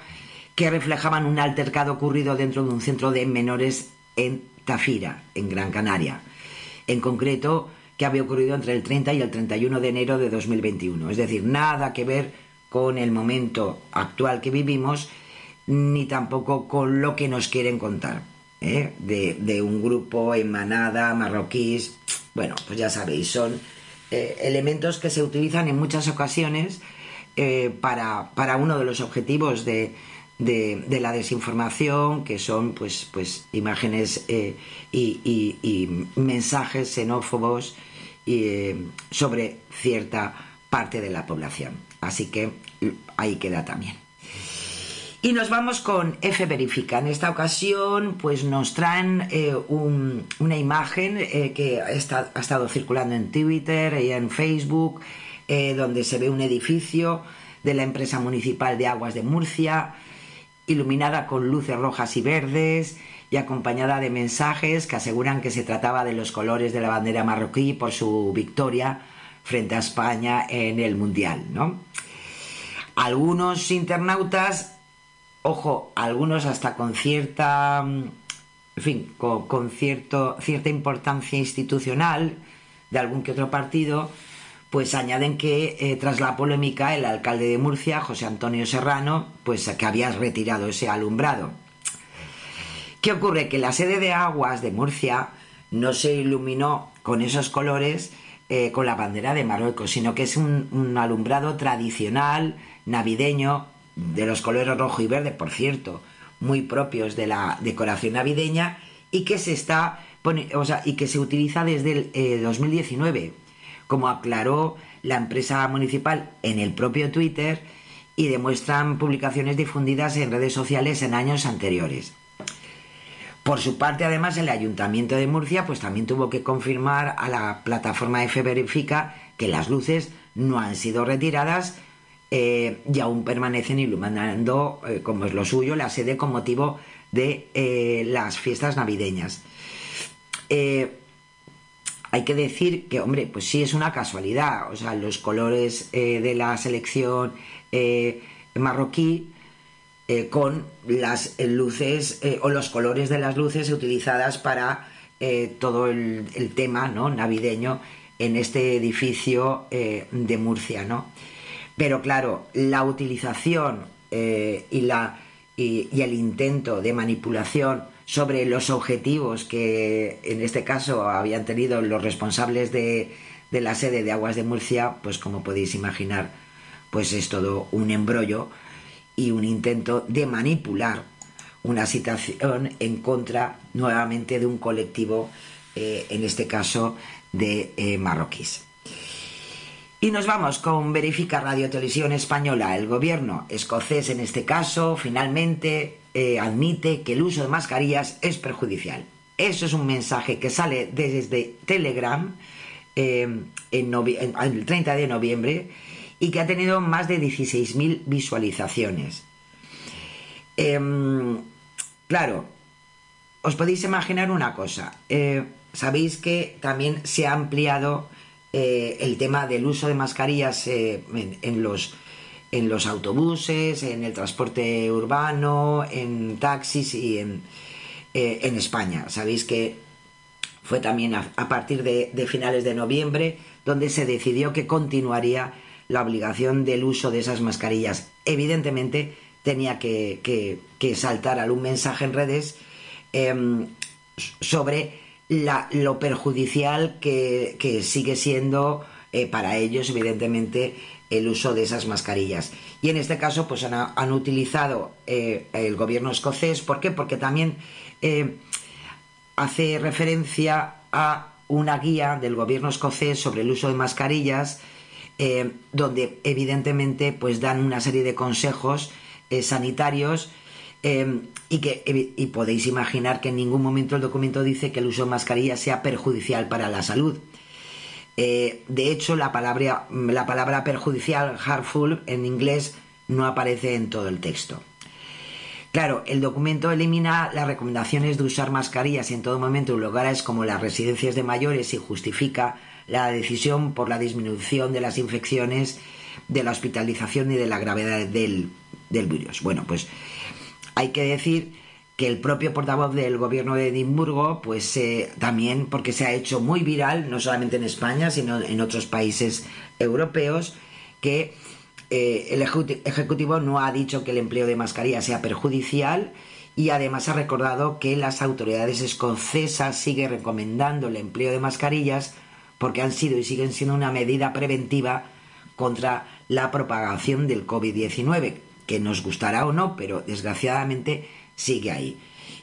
que reflejaban un altercado ocurrido dentro de un centro de menores en Tafira, en Gran Canaria. En concreto, que había ocurrido entre el 30 y el 31 de enero de 2021. Es decir, nada que ver con el momento actual que vivimos ni tampoco con lo que nos quieren contar. ¿eh? De, un grupo en manada, marroquíes. Bueno, pues ya sabéis, son eh, elementos que se utilizan en muchas ocasiones eh, para, uno de los objetivos de, la desinformación, que son pues, pues imágenes y, y, mensajes xenófobos sobre cierta parte de la población. Así que ahí queda también. Y nos vamos con F Verifica. En esta ocasión, pues nos traen eh, una imagen eh, que ha estado, circulando en Twitter y en Facebook, eh, donde se ve un edificio de la empresa municipal de aguas de Murcia, iluminada con luces rojas y verdes y acompañada de mensajes que aseguran que se trataba de los colores de la bandera marroquí por su victoria frente a España en el Mundial, ¿no? Algunos internautas ojo, algunos hasta con cierta, mm, en fin, con, cierto, cierta importancia institucional de algún que otro partido, pues añaden que eh, tras la polémica el alcalde de Murcia, José Antonio Serrano, pues que había retirado ese alumbrado. ¿Qué ocurre? Que la sede de aguas de Murcia no se iluminó con esos colores eh, con la bandera de Marruecos, sino que es un alumbrado tradicional, navideño, de los colores rojo y verde, por cierto, muy propios de la decoración navideña y que se está o sea, y que se utiliza desde el 2019, eh, como aclaró la empresa municipal en el propio Twitter y demuestran publicaciones difundidas en redes sociales en años anteriores. Por su parte, además, el Ayuntamiento de Murcia pues también tuvo que confirmar a la plataforma F Verifica que las luces no han sido retiradas eh, y aún permanecen iluminando, eh, como es lo suyo, la sede con motivo de eh, las fiestas navideñas. hay que decir que, hombre, pues sí es una casualidad, o sea, los colores de la selección marroquí con las luces o los colores de las luces utilizadas para todo el, tema ¿no? navideño en este edificio de Murcia. ¿no? Pero claro, la utilización y, la, y, el intento de manipulación sobre los objetivos que en este caso habían tenido los responsables de, de la sede de Aguas de Murcia, pues como podéis imaginar, pues es todo un embrollo y un intento de manipular una situación en contra nuevamente de un colectivo, eh, en este caso de eh, marroquíes. Y nos vamos con Verifica Radio Televisión Española. El gobierno escocés, en este caso, finalmente eh, admite que el uso de mascarillas es perjudicial. Eso es un mensaje que sale desde Telegram en el 30 de noviembre y que ha tenido más de 16.000 visualizaciones. Em, claro, os podéis imaginar una cosa. Eh, sabéis que también se ha ampliado eh, el tema del uso de mascarillas eh, en, los, en los autobuses, en el transporte urbano, en taxis y en, en España. Sabéis que fue también a, partir de, de finales de noviembre donde se decidió que continuaría la obligación del uso de esas mascarillas. Evidentemente tenía que, saltar algún mensaje en redes em, lo perjudicial que, sigue siendo eh, para ellos, evidentemente, el uso de esas mascarillas. Y en este caso, pues han, utilizado eh, el gobierno escocés. ¿Por qué? Porque también eh, hace referencia a una guía del gobierno escocés sobre el uso de mascarillas donde evidentemente pues dan una serie de consejos sanitarios eh, y que y podéis imaginar que en ningún momento el documento dice que el uso de mascarilla sea perjudicial para la salud. de hecho, la palabra, la palabra perjudicial, harmful, en inglés, no aparece en todo el texto. Claro, el documento elimina las recomendaciones de usar mascarillas en todo momento en lugares como las residencias de mayores y justifica la decisión por la disminución de las infecciones, de la hospitalización y de la gravedad del, virus. Bueno, pues hay que decir que el propio portavoz del gobierno de Edimburgo, pues eh, también, porque se ha hecho muy viral, no solamente en España, sino en otros países europeos, que eh, el Ejecutivo no ha dicho que el empleo de mascarilla sea perjudicial y además ha recordado que las autoridades escocesas siguen recomendando el empleo de mascarillas porque han sido y siguen siendo una medida preventiva contra la propagación del COVID-19, que nos gustará o no, pero desgraciadamente sigue ahí.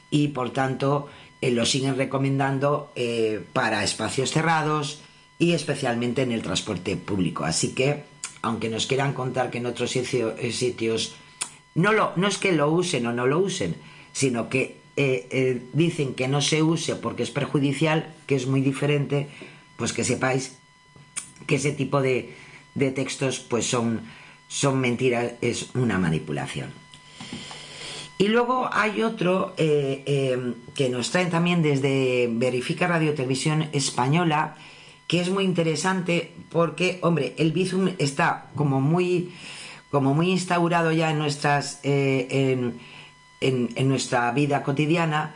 Y por tanto, eh, lo siguen recomendando eh, para espacios cerrados y especialmente en el transporte público. Así que, aunque nos quieran contar que en otros eh, sitios no, lo, no es que lo usen o no lo usen, sino que dicen que no se use porque es perjudicial, que es muy diferente, pues que sepáis que ese tipo de, textos pues son, son mentiras, es una manipulación. Y luego hay otro eh, eh, que nos traen también desde Verifica Radio Televisión Española, que es muy interesante porque, hombre, el Bizum está como muy, como muy instaurado ya en, nuestras, eh, en, nuestra vida cotidiana,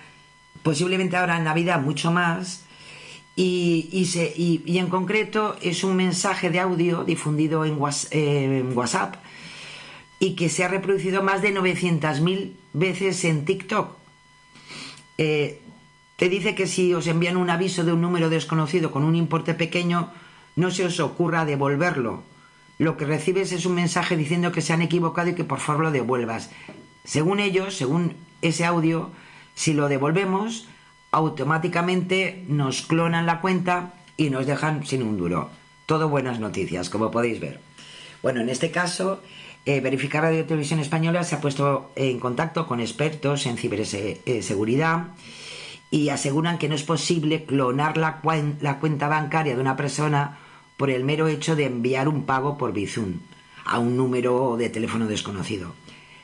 posiblemente ahora en Navidad mucho más, y, se, y, en concreto es un mensaje de audio difundido en, WhatsApp y que se ha reproducido más de 900.000 veces en TikTok. Eh, te dice que si os envían un aviso de un número desconocido con un importe pequeño, no se os ocurra devolverlo. Lo que recibes es un mensaje diciendo que se han equivocado y que por favor lo devuelvas. Según ellos, según ese audio, si lo devolvemos, automáticamente nos clonan la cuenta y nos dejan sin un duro. Todo buenas noticias, como podéis ver. Bueno, en este caso, eh, Verificar Radio Televisión Española se ha puesto en contacto con expertos en ciberseguridad y aseguran que no es posible clonar la cuenta bancaria de una persona por el mero hecho de enviar un pago por Bizum a un número de teléfono desconocido.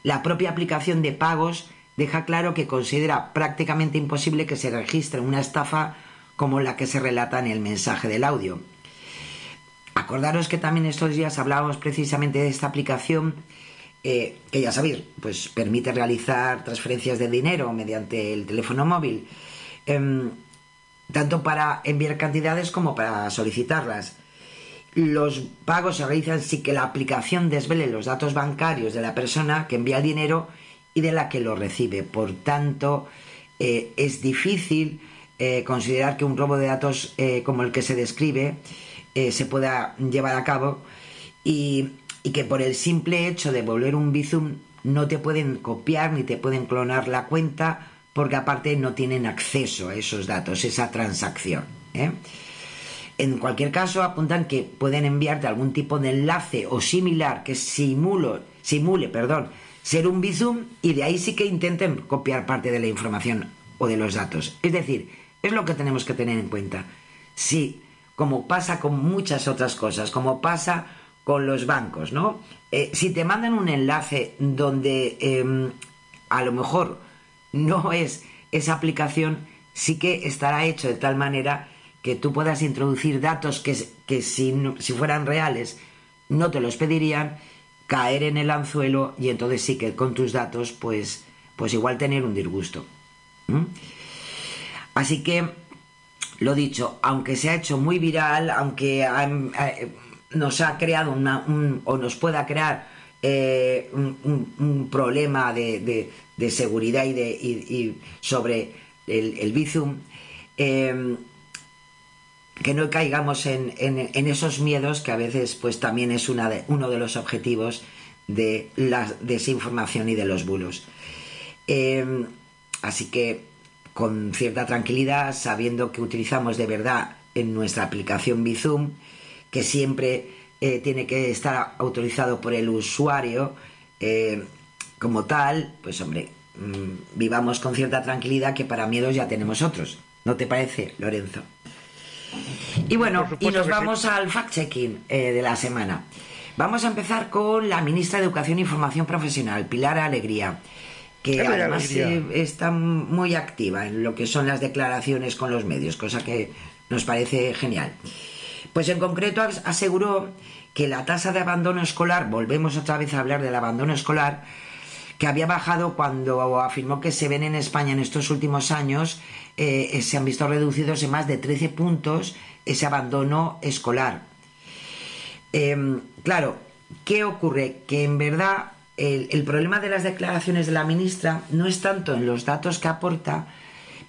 La propia aplicación de pagos deja claro que considera prácticamente imposible que se registre una estafa como la que se relata en el mensaje del audio. Acordaros que también estos días hablábamos precisamente de esta aplicación eh, que ya sabéis, pues permite realizar transferencias de dinero mediante el teléfono móvil, em, tanto para enviar cantidades como para solicitarlas. Los pagos se realizan sin que la aplicación desvele los datos bancarios de la persona que envía el dinero y de la que lo recibe. Por tanto, eh, es difícil eh, considerar que un robo de datos eh, como el que se describe se pueda llevar a cabo y, que por el simple hecho de volver un Bizum no te pueden copiar ni te pueden clonar la cuenta porque aparte no tienen acceso a esos datos, esa transacción. En cualquier caso, apuntan que pueden enviarte algún tipo de enlace o similar que simule perdón, ser un Bizum y de ahí sí que intenten copiar parte de la información o de los datos. Es decir, es lo que tenemos que tener en cuenta. Si, como pasa con muchas otras cosas, como pasa con los bancos, ¿no? Eh, si te mandan un enlace donde em, a lo mejor no es esa aplicación, sí que estará hecho de tal manera que tú puedas introducir datos que, que si, si fueran reales no te los pedirían caer en el anzuelo y entonces sí que con tus datos pues, pues igual tener un disgusto. Así que, lo dicho, aunque se ha hecho muy viral, aunque eh, nos ha creado una, o nos pueda crear eh, un, problema de, seguridad y, de, sobre el, el Bizum, eh, que no caigamos en, esos miedos que a veces pues también es uno de los objetivos de la desinformación y de los bulos. Em, así que con cierta tranquilidad, sabiendo que utilizamos de verdad en nuestra aplicación Bizum, que siempre eh, tiene que estar autorizado por el usuario eh, como tal, pues hombre, mm, vivamos con cierta tranquilidad que para miedos ya tenemos otros. ¿No te parece, Lorenzo? Y bueno, y nos vamos al fact-checking eh, de la semana. Vamos a empezar con la ministra de Educación y Formación Profesional, Pilar Alegría, que además eh, está muy activa en lo que son las declaraciones con los medios, cosa que nos parece genial. Pues en concreto aseguró que la tasa de abandono escolar, volvemos otra vez a hablar del abandono escolar, que había bajado cuando afirmó que se ven en España en estos últimos años eh, se han visto reducidos en más de 13 puntos ese abandono escolar. Em, claro, ¿qué ocurre? Que en verdad el, problema de las declaraciones de la ministra no es tanto en los datos que aporta,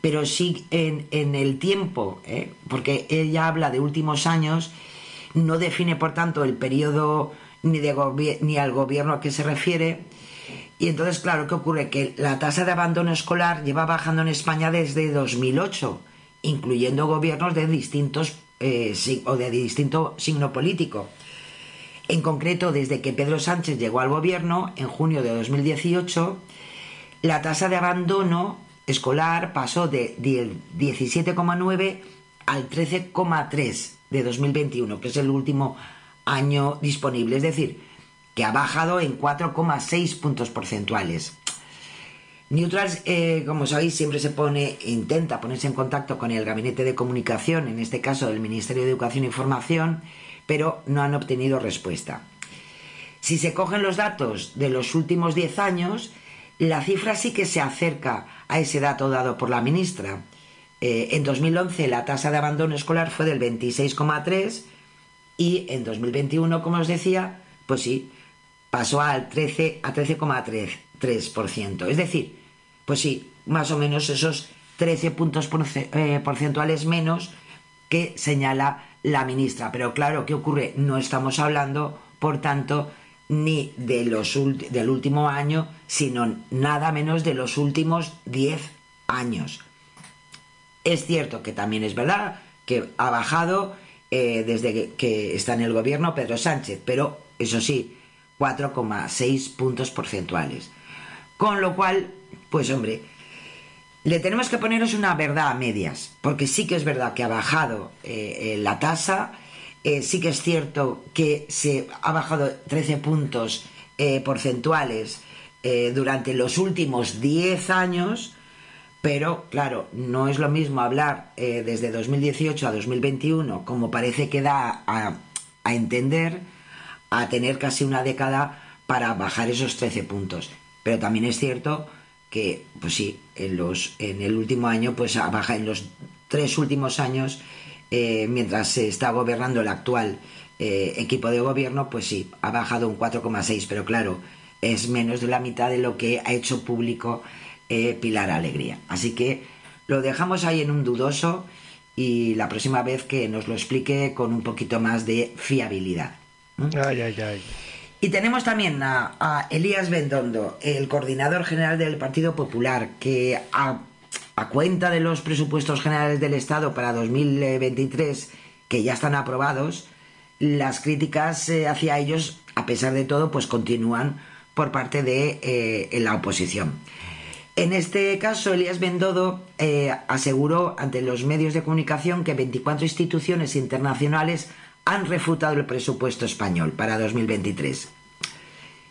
pero sí en, el tiempo, ¿eh? porque ella habla de últimos años, no define por tanto el periodo ni, ni al gobierno a que se refiere, y entonces, claro, ¿qué ocurre? Que la tasa de abandono escolar lleva bajando en España desde 2008, incluyendo gobiernos de distintos eh, o de distinto signo político. En concreto, desde que Pedro Sánchez llegó al gobierno, en junio de 2018, la tasa de abandono escolar pasó de 17,9 al 13,3 de 2021, que es el último año disponible. Es decir, que ha bajado en 4,6 puntos porcentuales. Neutral, eh, como sabéis, siempre se pone, intenta ponerse en contacto con el gabinete de comunicación, en este caso del Ministerio de Educación y Formación, pero no han obtenido respuesta. Si se cogen los datos de los últimos 10 años, la cifra sí que se acerca a ese dato dado por la ministra. Eh, en 2011 la tasa de abandono escolar fue del 26,3 y en 2021, como os decía, pues sí, pasó al 13 a 13,3%. Es decir, pues sí, más o menos esos 13 puntos eh, porcentuales menos que señala la ministra. Pero claro, ¿qué ocurre? No estamos hablando, por tanto, ni de los del último año, sino nada menos de los últimos 10 años. Es cierto que también es verdad que ha bajado eh, desde que está en el gobierno Pedro Sánchez, pero eso sí, 4,6 puntos porcentuales. Con lo cual, pues hombre, le tenemos que poneros una verdad a medias, porque sí que es verdad que ha bajado eh, eh, la tasa, eh, sí que es cierto que se ha bajado 13 puntos porcentuales durante los últimos 10 años, pero claro, no es lo mismo hablar desde 2018 a 2021, como parece que da a, a entender, a tener casi una década para bajar esos 13 puntos. Pero también es cierto que, pues sí, en, los, en el último año, pues baja en los tres últimos años, eh, mientras se está gobernando el actual eh, equipo de gobierno, pues sí, ha bajado un 4,6, pero claro, es menos de la mitad de lo que ha hecho público eh, Pilar Alegría. Así que lo dejamos ahí en un dudoso y la próxima vez que nos lo explique con un poquito más de fiabilidad. Ay, ay, ay. Y tenemos también a, Elías Bendondo, el coordinador general del Partido Popular, que a, cuenta de los presupuestos generales del Estado para 2023, que ya están aprobados, las críticas eh, hacia ellos, a pesar de todo, pues continúan por parte de eh, la oposición. En este caso, Elías Bendodo eh, aseguró ante los medios de comunicación que 24 instituciones internacionales han refutado el presupuesto español para 2023.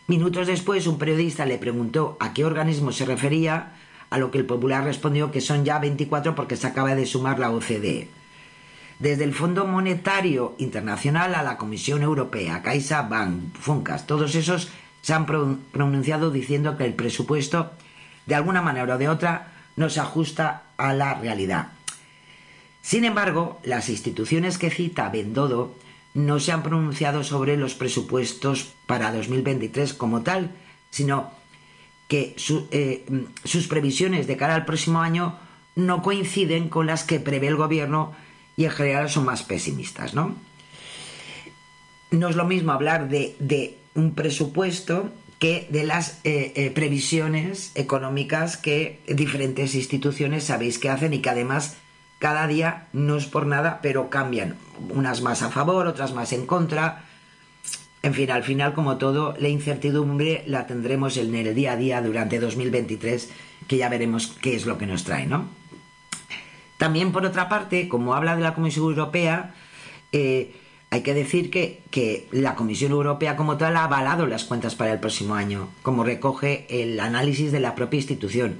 Minutos después, un periodista le preguntó a qué organismo se refería, a lo que el Popular respondió que son ya 24 porque se acaba de sumar la OCDE. Desde el Fondo Monetario Internacional a la Comisión Europea, CaixaBank, Funcas, todos esos se han pronunciado diciendo que el presupuesto, de alguna manera o de otra, no se ajusta a la realidad. Sin embargo, las instituciones que cita Bendodo no se han pronunciado sobre los presupuestos para 2023 como tal, sino que eh, sus previsiones de cara al próximo año no coinciden con las que prevé el gobierno y en general son más pesimistas, ¿no? No es lo mismo hablar de, un presupuesto que de las eh, eh, previsiones económicas que diferentes instituciones sabéis que hacen y que además cada día no es por nada, pero cambian. Unas más a favor, otras más en contra. En fin, al final, como todo, la incertidumbre la tendremos en el día a día durante 2023, que ya veremos qué es lo que nos trae, ¿no? También, por otra parte, como habla de la Comisión Europea, eh, hay que decir que, que, la Comisión Europea como tal ha avalado las cuentas para el próximo año, como recoge el análisis de la propia institución.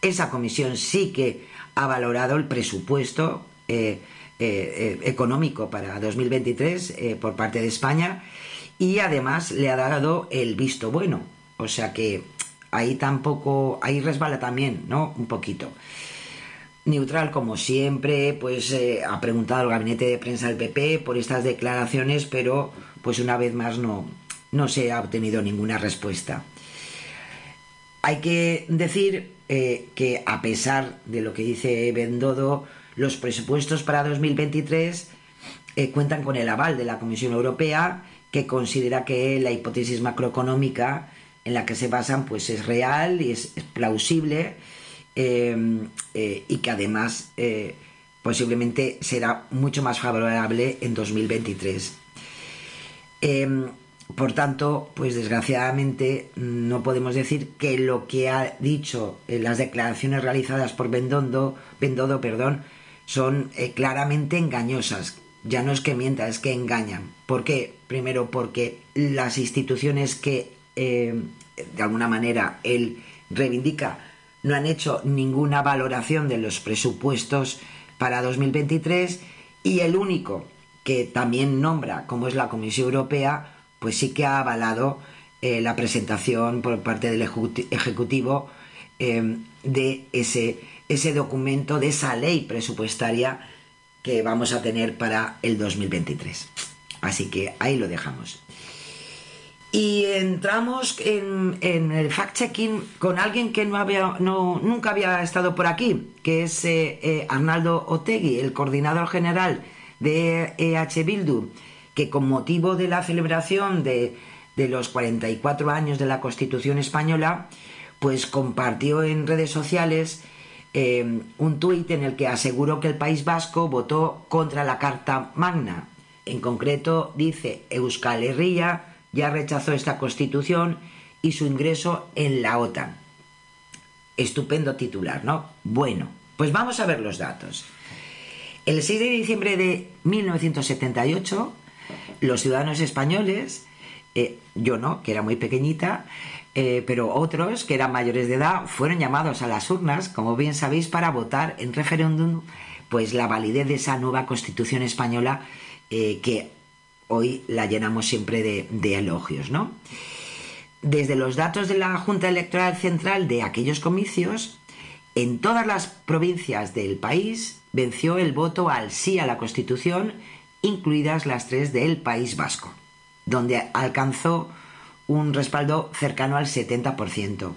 Esa comisión sí que ha valorado el presupuesto eh, eh, eh, económico para 2023 por parte de España y además le ha dado el visto bueno. O sea que ahí tampoco, ahí resbala también, ¿no? Un poquito. Neutral, como siempre, pues ha preguntado al gabinete de prensa del PP por estas declaraciones, pero pues una vez más no, no se ha obtenido ninguna respuesta. Hay que decir eh, que a pesar de lo que dice Bendodo, los presupuestos para 2023 eh, cuentan con el aval de la Comisión Europea, que considera que la hipótesis macroeconómica en la que se basan pues es real y es, plausible eh, y que además posiblemente será mucho más favorable en 2023. Por tanto, pues desgraciadamente no podemos decir que lo que ha dicho en las declaraciones realizadas por Bendondo, Bendodo perdón, son eh, claramente engañosas. Ya no es que mienta, es que engañan. ¿Por qué? Primero porque las instituciones que eh, de alguna manera él reivindica no han hecho ninguna valoración de los presupuestos para 2023 y el único que también nombra, como es la Comisión Europea, pues sí que ha avalado eh, la presentación por parte del Ejecutivo em, de ese, ese documento, de esa ley presupuestaria que vamos a tener para el 2023. Así que ahí lo dejamos. Y entramos en, el fact-checking con alguien que no había, no, nunca había estado por aquí, que es eh, eh, Arnaldo Otegui, el coordinador general de EH Bildu que con motivo de la celebración de, de los 44 años de la Constitución española, pues compartió en redes sociales eh, un tuit en el que aseguró que el País Vasco votó contra la Carta Magna. En concreto, dice Euskal Herria ya rechazó esta Constitución y su ingreso en la OTAN. Estupendo titular, ¿no? Bueno, pues vamos a ver los datos. El 6 de diciembre de 1978, los ciudadanos españoles, eh, yo no, que era muy pequeñita, eh, pero otros que eran mayores de edad fueron llamados a las urnas, como bien sabéis, para votar en referéndum pues la validez de esa nueva constitución española eh, que hoy la llenamos siempre de, de elogios, ¿no? Desde los datos de la Junta Electoral Central de aquellos comicios, en todas las provincias del país venció el voto al sí a la Constitución, incluidas las tres del País Vasco, donde alcanzó un respaldo cercano al 70%.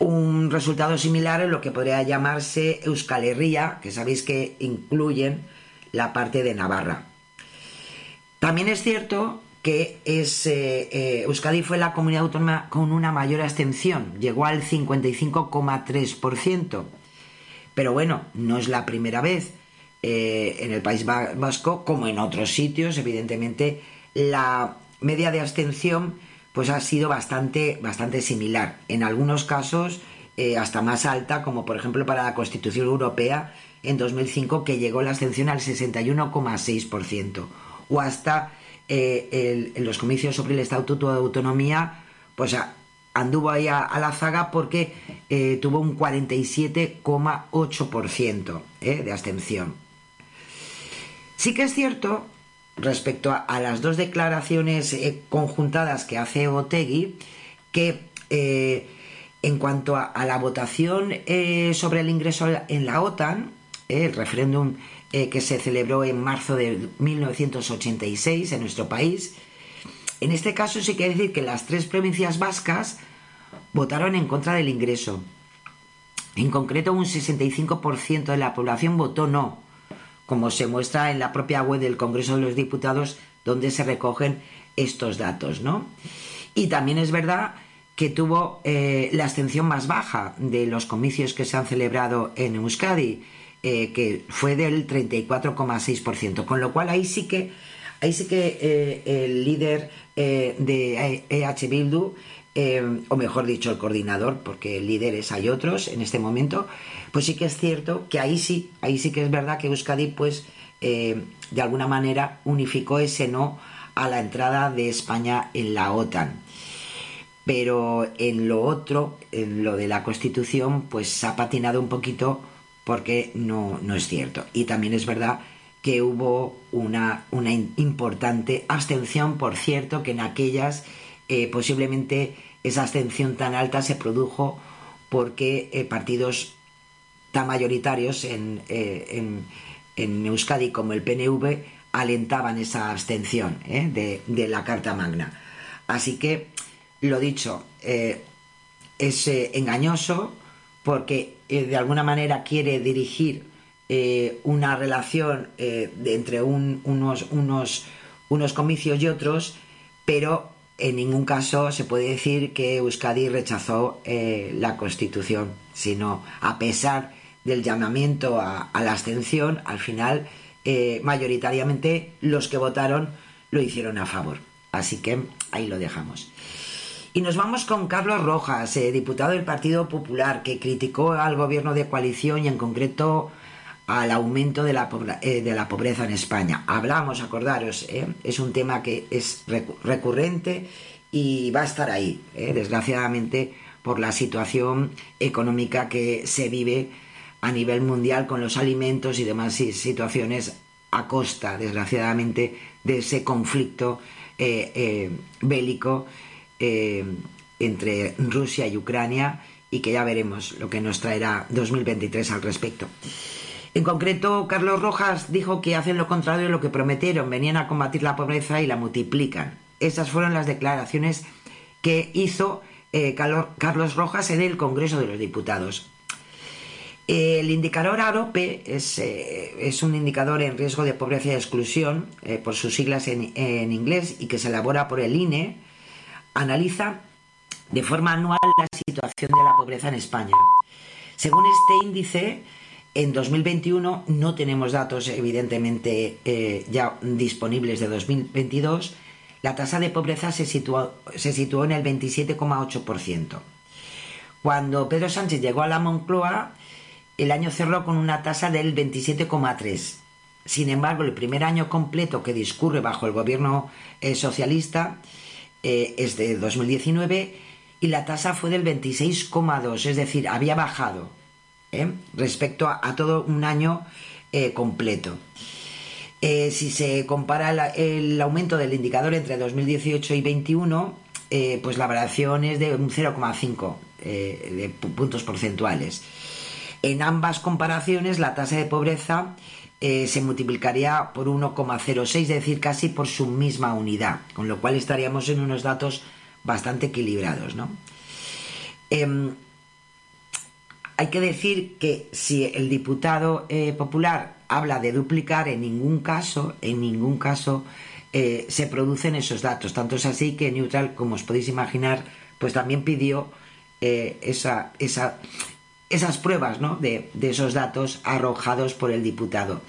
Un resultado similar en lo que podría llamarse Euskal Herria, que sabéis que incluyen la parte de Navarra. También es cierto que eh, eh, Euskadi fue la comunidad autónoma con una mayor abstención, llegó al 55,3%. Pero bueno, no es la primera vez eh, en el País Vasco, como en otros sitios, evidentemente, la media de abstención pues ha sido bastante, bastante similar. En algunos casos hasta más alta, como por ejemplo para la Constitución Europea en 2005, que llegó la abstención al 61,6%, o hasta eh, en los comicios sobre el Estatuto de Autonomía, pues anduvo ahí a, la zaga porque eh, tuvo un 47,8% eh, de abstención. Sí que es cierto, respecto a, las dos declaraciones conjuntadas que hace Otegui, que en cuanto a, la votación sobre el ingreso en la OTAN, el referéndum eh, que se celebró en marzo de 1986 en nuestro país. En este caso sí que decir que las tres provincias vascas votaron en contra del ingreso. En concreto, un 65% de la población votó no, como se muestra en la propia web del Congreso de los Diputados, donde se recogen estos datos, ¿no? Y también es verdad que tuvo eh, la abstención más baja de los comicios que se han celebrado en Euskadi, eh, que fue del 34,6%, con lo cual ahí sí que, ahí sí que eh, el líder de EH Bildu, o mejor dicho, el coordinador, porque líderes hay otros en este momento, pues sí que es cierto que ahí sí, ahí sí que es verdad que Euskadi, pues, de alguna manera unificó ese no a la entrada de España en la OTAN pero en lo otro, en lo de la Constitución, pues ha patinado un poquito porque no, no es cierto. Y también es verdad que hubo una, una importante abstención, por cierto, que en aquellas eh, posiblemente esa abstención tan alta se produjo porque eh, partidos tan mayoritarios en, eh, en, en, Euskadi como el PNV alentaban esa abstención de, de, la Carta Magna. Así que, lo dicho, es engañoso porque eh, de alguna manera quiere dirigir eh, una relación eh, entre unos, unos, unos comicios y otros, pero en ningún caso se puede decir que Euskadi rechazó la Constitución, sino a pesar del llamamiento a, la abstención, al final mayoritariamente los que votaron lo hicieron a favor. Así que ahí lo dejamos. Y nos vamos con Carlos Rojas, eh, diputado del Partido Popular, que criticó al gobierno de coalición y en concreto al aumento de la, eh, de la pobreza en España. Hablamos, acordaros, eh, es un tema que es recurrente y va a estar ahí, desgraciadamente, por la situación económica que se vive a nivel mundial con los alimentos y demás situaciones a costa, desgraciadamente, de ese conflicto bélico eh, entre Rusia y Ucrania y que ya veremos lo que nos traerá 2023 al respecto. En concreto, Carlos Rojas dijo que hacen lo contrario de lo que prometieron, venían a combatir la pobreza y la multiplican. Esas fueron las declaraciones que hizo eh, Carlos Rojas en el Congreso de los Diputados. El indicador AROPE es, eh, es, un indicador en riesgo de pobreza y exclusión, eh, por sus siglas en, en, inglés, y que se elabora por el INE, analiza de forma anual la situación de la pobreza en España. Según este índice, en 2021 no tenemos datos evidentemente eh, ya disponibles de 2022. La tasa de pobreza se situó, se situó en el 27,8%. Cuando Pedro Sánchez llegó a la Moncloa, el año cerró con una tasa del 27,3%. Sin embargo, el primer año completo que discurre bajo el gobierno eh, socialista eh, es de 2019 y la tasa fue del 26,2, es decir, había bajado ¿eh? respecto a, todo un año completo. Si se compara el aumento del indicador entre 2018 y 2021, pues la variación es de un 0,5 de puntos porcentuales. En ambas comparaciones, la tasa de pobreza eh, se multiplicaría por 1,06, es decir, casi por su misma unidad, con lo cual estaríamos en unos datos bastante equilibrados. ¿no? Eh, hay que decir que si el diputado eh, popular habla de duplicar, en ningún caso, en ningún caso eh, se producen esos datos. Tanto es así que Neutral, como os podéis imaginar, pues también pidió esa, esa, esas pruebas ¿no? de, esos datos arrojados por el diputado.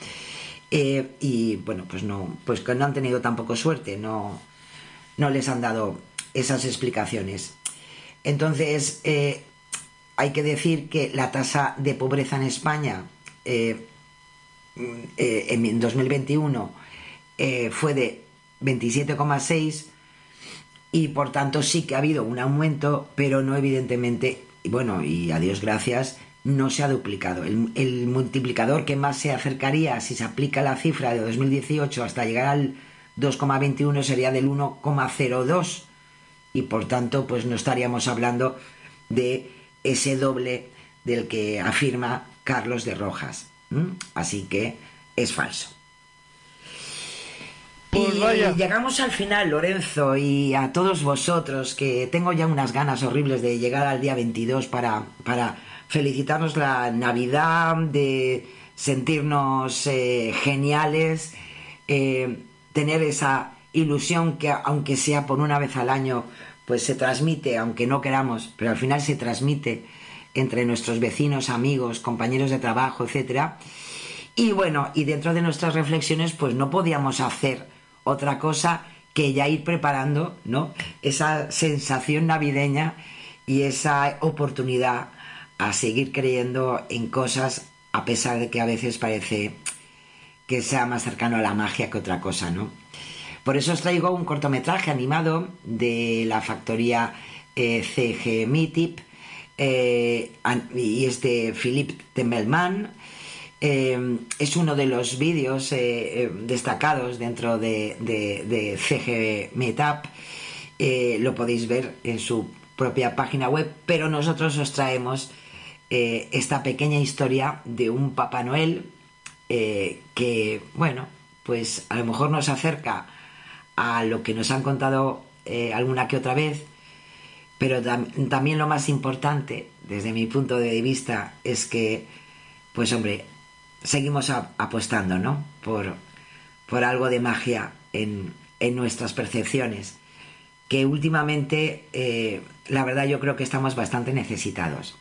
Eh, y bueno, pues no, pues no han tenido tampoco suerte, no, no les han dado esas explicaciones. Entonces, eh, hay que decir que la tasa de pobreza en España eh, en 2021 fue de 27,6 y por tanto sí que ha habido un aumento, pero no evidentemente bueno, y a Dios gracias, no se ha duplicado. El, multiplicador que más se acercaría si se aplica la cifra de 2018 hasta llegar al 2,21 sería del 1,02 y por tanto pues no estaríamos hablando de ese doble del que afirma Carlos de Rojas. Así que es falso. Pues y vaya. llegamos al final, Lorenzo, y a todos vosotros, que tengo ya unas ganas horribles de llegar al día 22 para, para felicitarnos la Navidad, de sentirnos eh, geniales, eh, tener esa ilusión que aunque sea por una vez al año, pues se transmite, aunque no queramos, pero al final se transmite entre nuestros vecinos, amigos, compañeros de trabajo, etcétera. Y bueno, y dentro de nuestras reflexiones, pues no podíamos hacer otra cosa que ya ir preparando, ¿no? Esa sensación navideña y esa oportunidad a seguir creyendo en cosas a pesar de que a veces parece que sea más cercano a la magia que otra cosa, ¿no? Por eso os traigo un cortometraje animado de la factoría eh, CG Mitip eh, y es de Philip Tempelman. Eh, es uno de los vídeos eh, destacados dentro de, de, CG Meetup. Eh, lo podéis ver en su propia página web, pero nosotros os traemos eh, esta pequeña historia de un Papá Noel eh, que, bueno, pues a lo mejor nos acerca a lo que nos han contado eh, alguna que otra vez, pero tam también lo más importante, desde mi punto de vista, es que, pues hombre, seguimos apostando, ¿no? Por, por algo de magia en, en nuestras percepciones, que últimamente, eh, la verdad, yo creo que estamos bastante necesitados.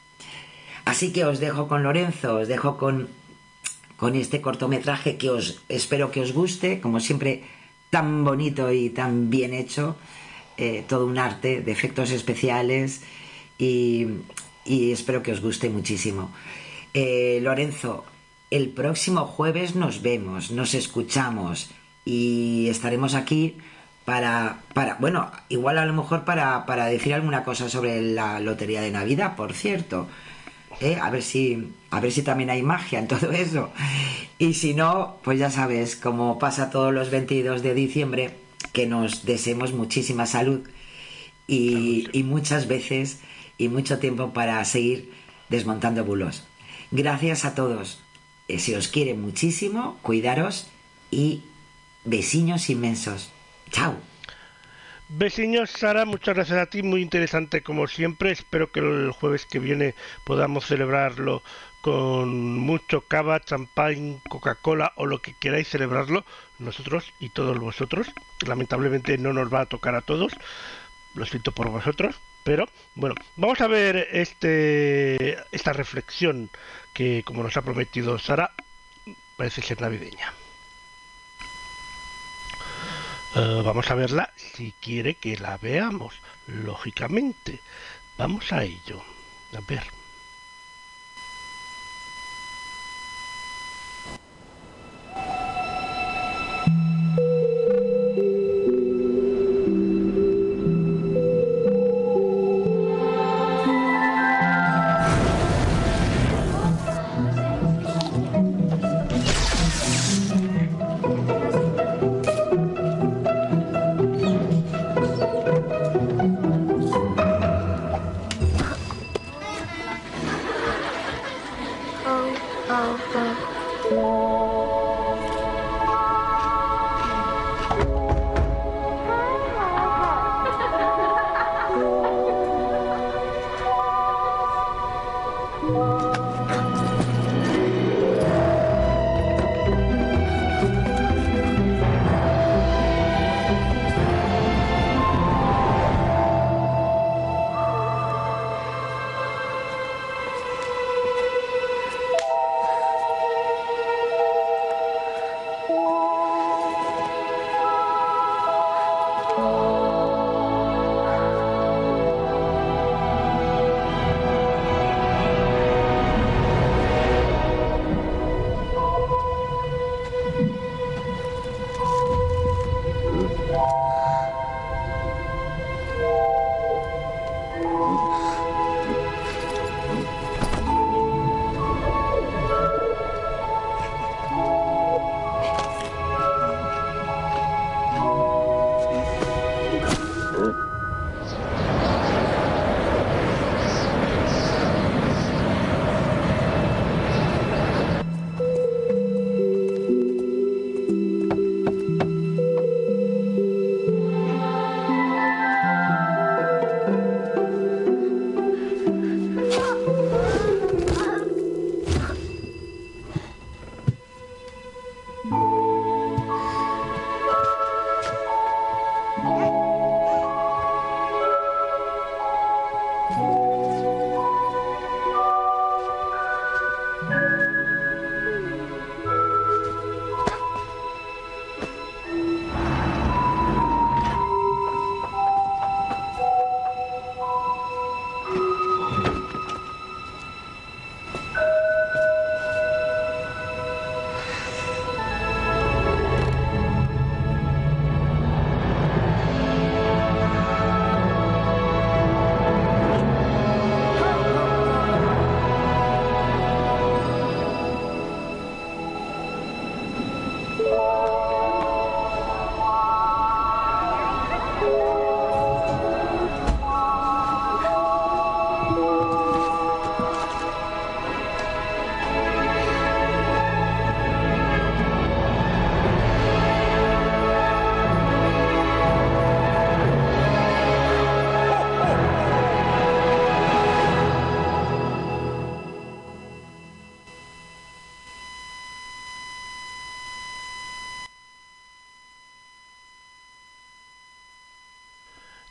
Así que os dejo con Lorenzo, os dejo con, con este cortometraje que os espero que os guste, como siempre, tan bonito y tan bien hecho, eh, todo un arte de efectos especiales y, y espero que os guste muchísimo. Eh, Lorenzo, el próximo jueves nos vemos, nos escuchamos y estaremos aquí para, para bueno, igual a lo mejor para, para decir alguna cosa sobre la lotería de Navidad, por cierto. ¿Eh? A ver si a ver si también hay magia en todo eso. Y si no, pues ya sabes, como pasa todos los 22 de diciembre, que nos deseemos muchísima salud y, y muchas veces y mucho tiempo para seguir desmontando bulos. Gracias a todos. Eh, se os quiere muchísimo, cuidaros y besiños inmensos. Chao. Besiños, Sara, muchas gracias a ti, muy interesante como siempre. Espero que el jueves que viene podamos celebrarlo con mucho cava, champán, Coca-Cola o lo que queráis celebrarlo, nosotros y todos vosotros. Lamentablemente no nos va a tocar a todos, lo siento por vosotros, pero bueno, vamos a ver este esta reflexión que como nos ha prometido Sara, parece ser navideña. Eh, vamos a verla si quiere que la veamos, lógicamente. Vamos a ello. A ver. love.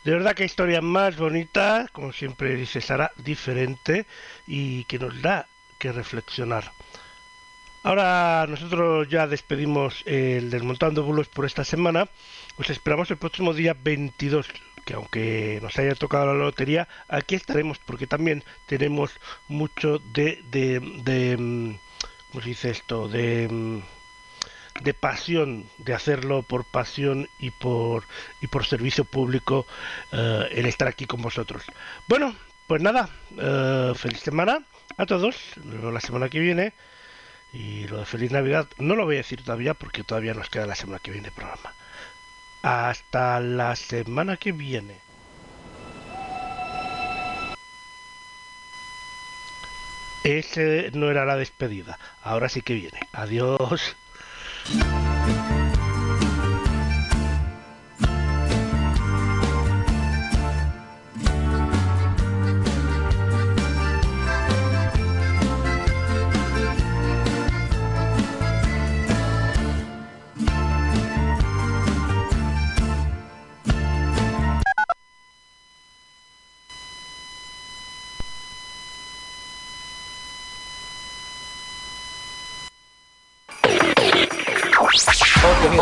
De verdad que historia más bonita, como siempre dice Sara, diferente y que nos da que reflexionar. Ahora nosotros ya despedimos el Desmontando Bulos por esta semana. Os esperamos el próximo día 22, que aunque nos haya tocado la lotería, aquí estaremos porque también tenemos mucho de... de, de mm, ¿Cómo se dice esto? De mm, de pasión, de hacerlo por pasión y por, y por servicio público, eh, el estar aquí con vosotros. Bueno, pues nada, eh, feliz semana a todos, la semana que viene. Y lo de feliz Navidad no lo voy a decir todavía porque todavía nos queda la semana que viene programa. Hasta la semana que viene. Ese no era la despedida. Ahora sí que viene. Adiós. Bye.